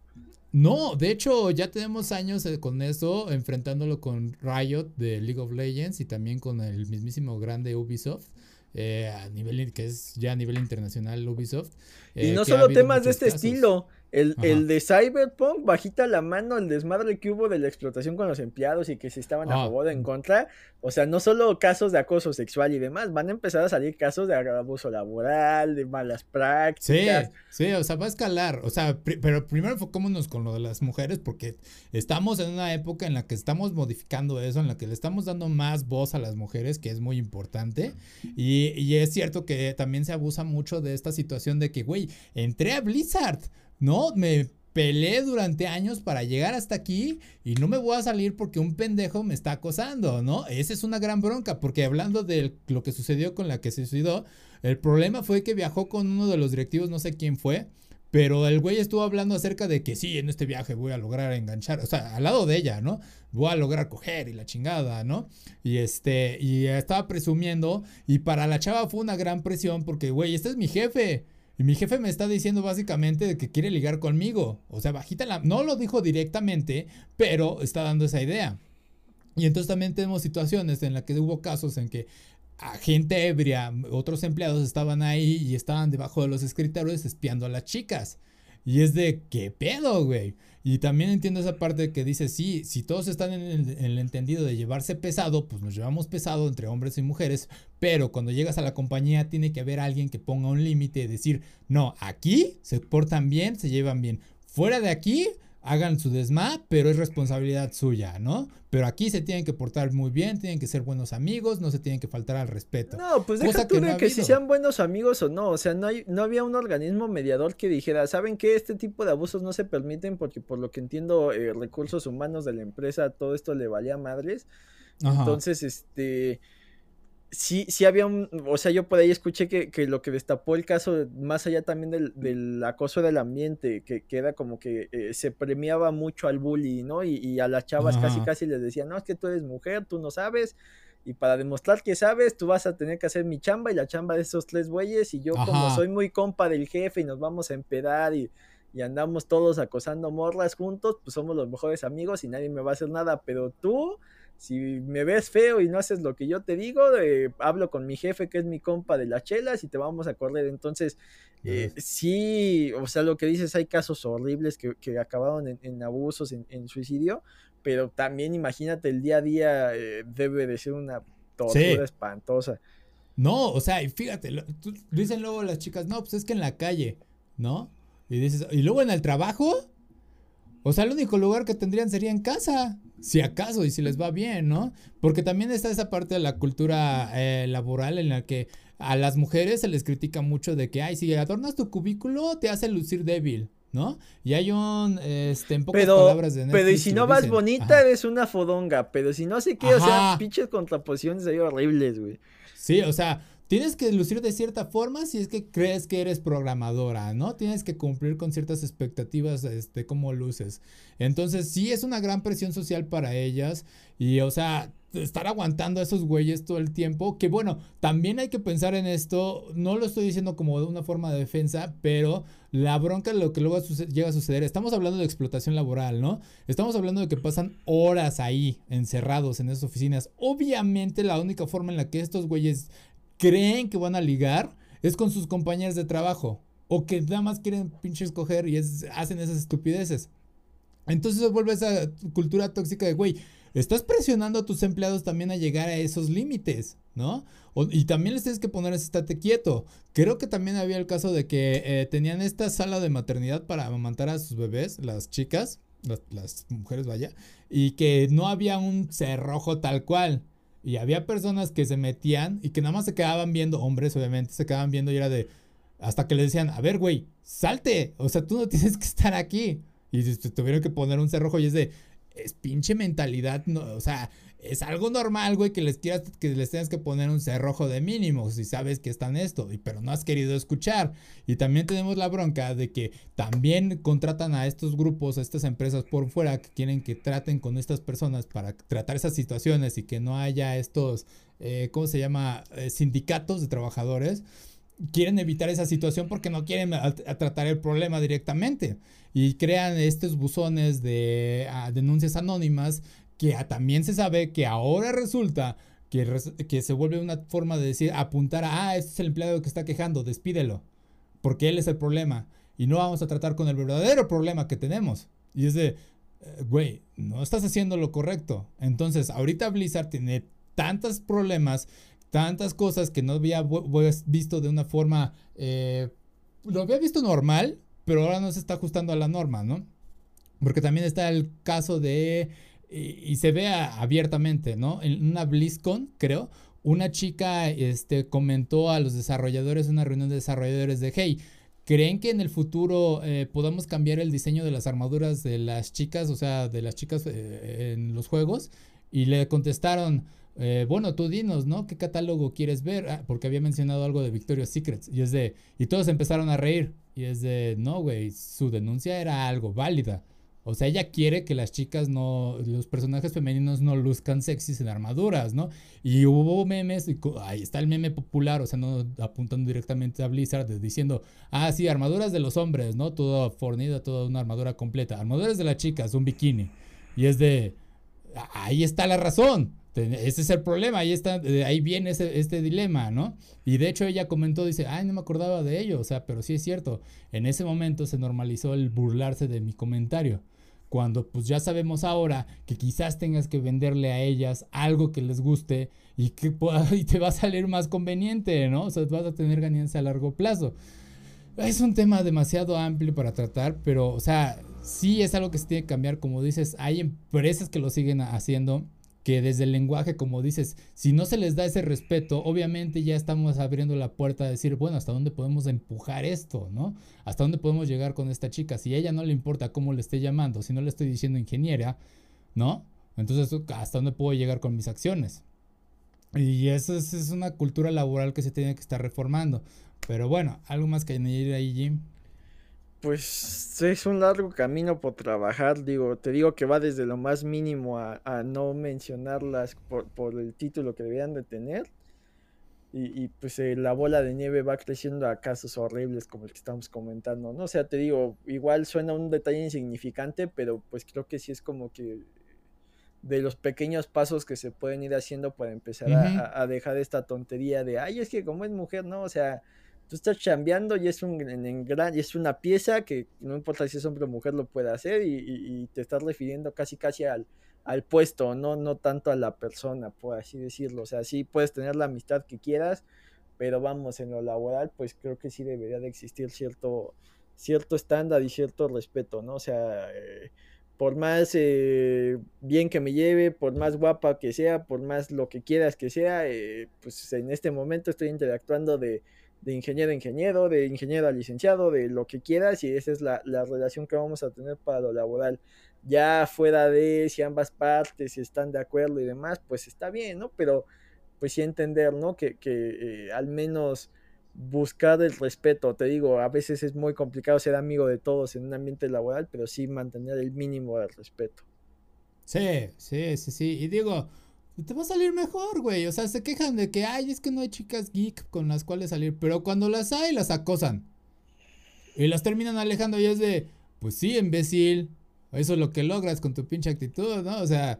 Speaker 1: No, de hecho, ya tenemos años eh, con eso, enfrentándolo con Riot de League of Legends y también con el mismísimo grande Ubisoft. Eh, a nivel que es ya a nivel internacional Ubisoft.
Speaker 2: y no solo temas de este estilo, el, el, de Cyberpunk, bajita la mano, el desmadre que hubo de la explotación con los empleados y que se estaban a ah, favor o en contra. O sea, no solo casos de acoso sexual y demás, van a empezar a salir casos de abuso laboral, de malas prácticas.
Speaker 1: Sí, sí, o sea, va a escalar. O sea, pero primero enfocémonos con lo de las mujeres porque estamos en una época en la que estamos modificando eso, en la que le estamos dando más voz a las mujeres, que es muy importante. Y, y es cierto que también se abusa mucho de esta situación de que, güey, entré a Blizzard. No, me peleé durante años para llegar hasta aquí y no me voy a salir porque un pendejo me está acosando, ¿no? Esa es una gran bronca, porque hablando de lo que sucedió con la que se suicidó, el problema fue que viajó con uno de los directivos, no sé quién fue, pero el güey estuvo hablando acerca de que sí, en este viaje voy a lograr enganchar, o sea, al lado de ella, ¿no? Voy a lograr coger y la chingada, ¿no? Y este, y estaba presumiendo, y para la chava fue una gran presión porque, güey, este es mi jefe. Y mi jefe me está diciendo básicamente que quiere ligar conmigo. O sea, bajita la... No lo dijo directamente, pero está dando esa idea. Y entonces también tenemos situaciones en las que hubo casos en que gente ebria, otros empleados estaban ahí y estaban debajo de los escritorios espiando a las chicas. Y es de, ¿qué pedo, güey? Y también entiendo esa parte que dice, sí, si todos están en el, entendido de llevarse pesado, pues nos llevamos pesado entre hombres y mujeres, pero cuando llegas a la compañía tiene que haber alguien que ponga un límite y decir, no, aquí se portan bien, se llevan bien. Fuera de aquí, hagan su desma, pero es responsabilidad suya, ¿no? Pero aquí se tienen que portar muy bien, tienen que ser buenos amigos, no se tienen que faltar al respeto.
Speaker 2: No, pues deja tú de que si sean buenos amigos o no, o sea, no, hay, no había un organismo mediador que dijera, ¿saben qué? Este tipo de abusos no se permiten porque por lo que entiendo, eh, recursos humanos de la empresa, todo esto le valía madres. Entonces, este sí, sí había un, o sea, yo por ahí escuché que, lo que destapó el caso, más allá también del, acoso del ambiente, que, que era como que eh, se premiaba mucho al bully, ¿no? Y, a las chavas casi casi les decían, no, es que tú eres mujer, tú no sabes, y para demostrar que sabes, tú vas a tener que hacer mi chamba y la chamba de esos tres güeyes, y yo como soy muy compa del jefe y nos vamos a empedar y, y andamos todos acosando morras juntos, pues somos los mejores amigos y nadie me va a hacer nada, pero tú si me ves feo y no haces lo que yo te digo, eh, hablo con mi jefe que es mi compa de las chelas y te vamos a correr. Entonces, eh, sí, o sea, lo que dices, hay casos horribles que, que acabaron en, abusos, en, suicidio, pero también imagínate el día a día eh, debe de ser una tortura espantosa.
Speaker 1: No, o sea, y fíjate, dicen luego las chicas, no, pues es que en la calle, ¿no? Y dices, y luego en el trabajo, o sea, el único lugar que tendrían sería en casa si acaso y si les va bien, ¿no? Porque también está esa parte de la cultura eh, laboral en la que a las mujeres se les critica mucho de que, ay, si adornas tu cubículo te hace lucir débil, ¿no? Y hay un, este, en pocas palabras de
Speaker 2: Netflix, Pero y si no vas bonita, eres una fodonga, pero si no sé qué, o sea, pinches contraposiciones ahí horribles, güey.
Speaker 1: Sí, o sea, Tienes que lucir de cierta forma si es que crees que eres programadora, ¿no? Tienes que cumplir con ciertas expectativas este, cómo luces. Entonces, sí es una gran presión social para ellas. Y, o sea, estar aguantando a esos güeyes todo el tiempo. Que bueno, también hay que pensar en esto. No lo estoy diciendo como de una forma de defensa, pero la bronca, lo que luego llega a suceder. Estamos hablando de explotación laboral, ¿no? Estamos hablando de que pasan horas ahí, encerrados en esas oficinas. Obviamente, la única forma en la que estos güeyes creen que van a ligar es con sus compañeros de trabajo. O que nada más quieren pinches coger y hacen esas estupideces. Entonces vuelve esa cultura tóxica de, güey, estás presionando a tus empleados también a llegar a esos límites, ¿no? y también les tienes que poner ese estate quieto. Creo que también había el caso de que eh, tenían esta sala de maternidad para amamantar a sus bebés, las chicas, las mujeres, vaya, y que no había un cerrojo tal cual. Y había personas que se metían y que nada más se quedaban viendo, hombres obviamente, se quedaban viendo y era de, hasta que le decían, a ver, güey, salte, o sea, tú no tienes que estar aquí. Y tuvieron que poner un cerrojo y es de, es pinche mentalidad, no, o sea, es algo normal, güey, que les quieras, que les tengas que poner un cerrojo de mínimo si sabes que están esto, pero no has querido escuchar. Y también tenemos la bronca de que también contratan a estos grupos, a estas empresas por fuera que quieren que traten con estas personas para tratar esas situaciones y que no haya estos, eh, ¿cómo se llama? Eh, sindicatos de trabajadores. Quieren evitar esa situación porque no quieren tratar el problema directamente y crean estos buzones de denuncias anónimas que también se sabe que ahora resulta que, que, se vuelve una forma de decir, apuntar a, ah, este es el empleado que está quejando, despídelo, porque él es el problema. Y no vamos a tratar con el verdadero problema que tenemos. Y es de, eh, güey, no estás haciendo lo correcto. Entonces, ahorita Blizzard tiene tantos problemas, tantas cosas que no había visto de una forma, eh, lo había visto normal, pero ahora no se está ajustando a la norma, ¿no? Porque también está el caso de y, se ve abiertamente, ¿no? En una BlizzCon, creo, una chica este, comentó a los desarrolladores, una reunión de desarrolladores de, hey, ¿creen que en el futuro eh, podamos cambiar el diseño de las armaduras de las chicas, o sea, de las chicas eh, en los juegos? Y le contestaron, eh, bueno, tú dinos, ¿no? ¿Qué catálogo quieres ver? Ah, porque había mencionado algo de Victoria's Secrets. Y es de, y todos empezaron a reír. Y es de, no, güey, su denuncia era algo válida. O sea, ella quiere que las chicas no, los personajes femeninos no luzcan sexys en armaduras, ¿no? Y hubo memes, y ahí está el meme popular, o sea, no apuntando directamente a Blizzard, diciendo, ah, sí, armaduras de los hombres, ¿no? Toda fornida, toda una armadura completa. Armaduras de las chicas, un bikini. Y es de, ahí está la razón. Ese es el problema, ahí está, ahí viene ese, este dilema, ¿no? Y de hecho ella comentó, dice, ay, no me acordaba de ello, o sea, pero sí es cierto, en ese momento se normalizó el burlarse de mi comentario cuando pues ya sabemos ahora que quizás tengas que venderle a ellas algo que les guste y que y te va a salir más conveniente, ¿no? O sea, vas a tener ganancia a largo plazo. Es un tema demasiado amplio para tratar, pero, o sea, sí es algo que se tiene que cambiar. Como dices, hay empresas que lo siguen haciendo que desde el lenguaje, como dices, si no se les da ese respeto, obviamente ya estamos abriendo la puerta a decir, bueno, ¿hasta dónde podemos empujar esto, no? ¿Hasta dónde podemos llegar con esta chica? Si a ella no le importa cómo le esté llamando, si no le estoy diciendo ingeniera, ¿no? Entonces, ¿hasta dónde puedo llegar con mis acciones? Y eso es, es una cultura laboral que se tiene que estar reformando. Pero bueno, algo más que añadir ahí, Jim.
Speaker 2: Pues es un largo camino por trabajar, digo, te digo que va desde lo más mínimo a, no mencionarlas por, por, el título que deberían de tener. Y, pues eh, la bola de nieve va creciendo a casos horribles como el que estamos comentando, ¿no? O sea, te digo, igual suena un detalle insignificante, pero pues creo que sí es como que de los pequeños pasos que se pueden ir haciendo para empezar a, a, dejar esta tontería de, ay, es que como es mujer, ¿no? O sea, tú estás chambeando y es, un, en, y es una pieza que no importa si es hombre o mujer lo puede hacer y, te estás refiriendo casi casi al, al puesto, no, no tanto a la persona, por así decirlo. O sea, sí puedes tener la amistad que quieras, pero vamos, en lo laboral, pues creo que sí debería de existir cierto, cierto estándar y cierto respeto, ¿no? O sea, eh, por más eh, bien que me lleve, por más guapa que sea, por más lo que quieras que sea, eh, pues en este momento estoy interactuando de de ingeniero a ingeniero, de ingeniero a licenciado, de lo que quieras, y esa es la, relación que vamos a tener para lo laboral. Ya fuera de si ambas partes están de acuerdo y demás, pues está bien, ¿no? Pero pues sí entender, ¿no? Que, que eh, al menos buscar el respeto, te digo, a veces es muy complicado ser amigo de todos en un ambiente laboral, pero sí mantener el mínimo del respeto.
Speaker 1: Sí, sí, sí, sí, y digo, te va a salir mejor, güey. O sea, se quejan de que, ay, es que no hay chicas geek con las cuales salir. Pero cuando las hay, las acosan. Y las terminan alejando y es de, pues sí, imbécil. Eso es lo que logras con tu pinche actitud, ¿no? O sea,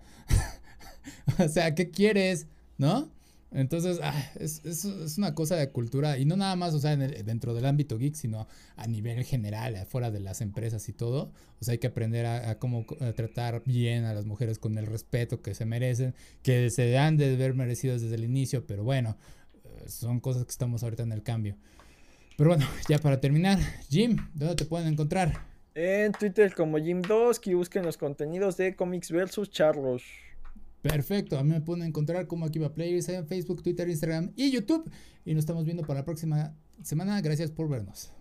Speaker 1: o sea, ¿qué quieres? ¿No? Entonces, ah, es, es, una cosa de cultura, y no nada más, o sea, dentro del ámbito geek, sino a nivel general, afuera de las empresas y todo. O sea, hay que aprender a, cómo tratar bien a las mujeres con el respeto que se merecen, que se han de ver merecidos desde el inicio, pero bueno, eh, son cosas que estamos ahorita en el cambio. Pero bueno, ya para terminar, Jim, ¿dónde te pueden encontrar?
Speaker 2: En Twitter como Jim2, que busquen los contenidos de Comics versus Charlos.
Speaker 1: Perfecto, a mí me pueden encontrar como aquí va Players en Facebook, Twitter, Instagram y YouTube. Y nos estamos viendo para la próxima semana. Gracias por vernos.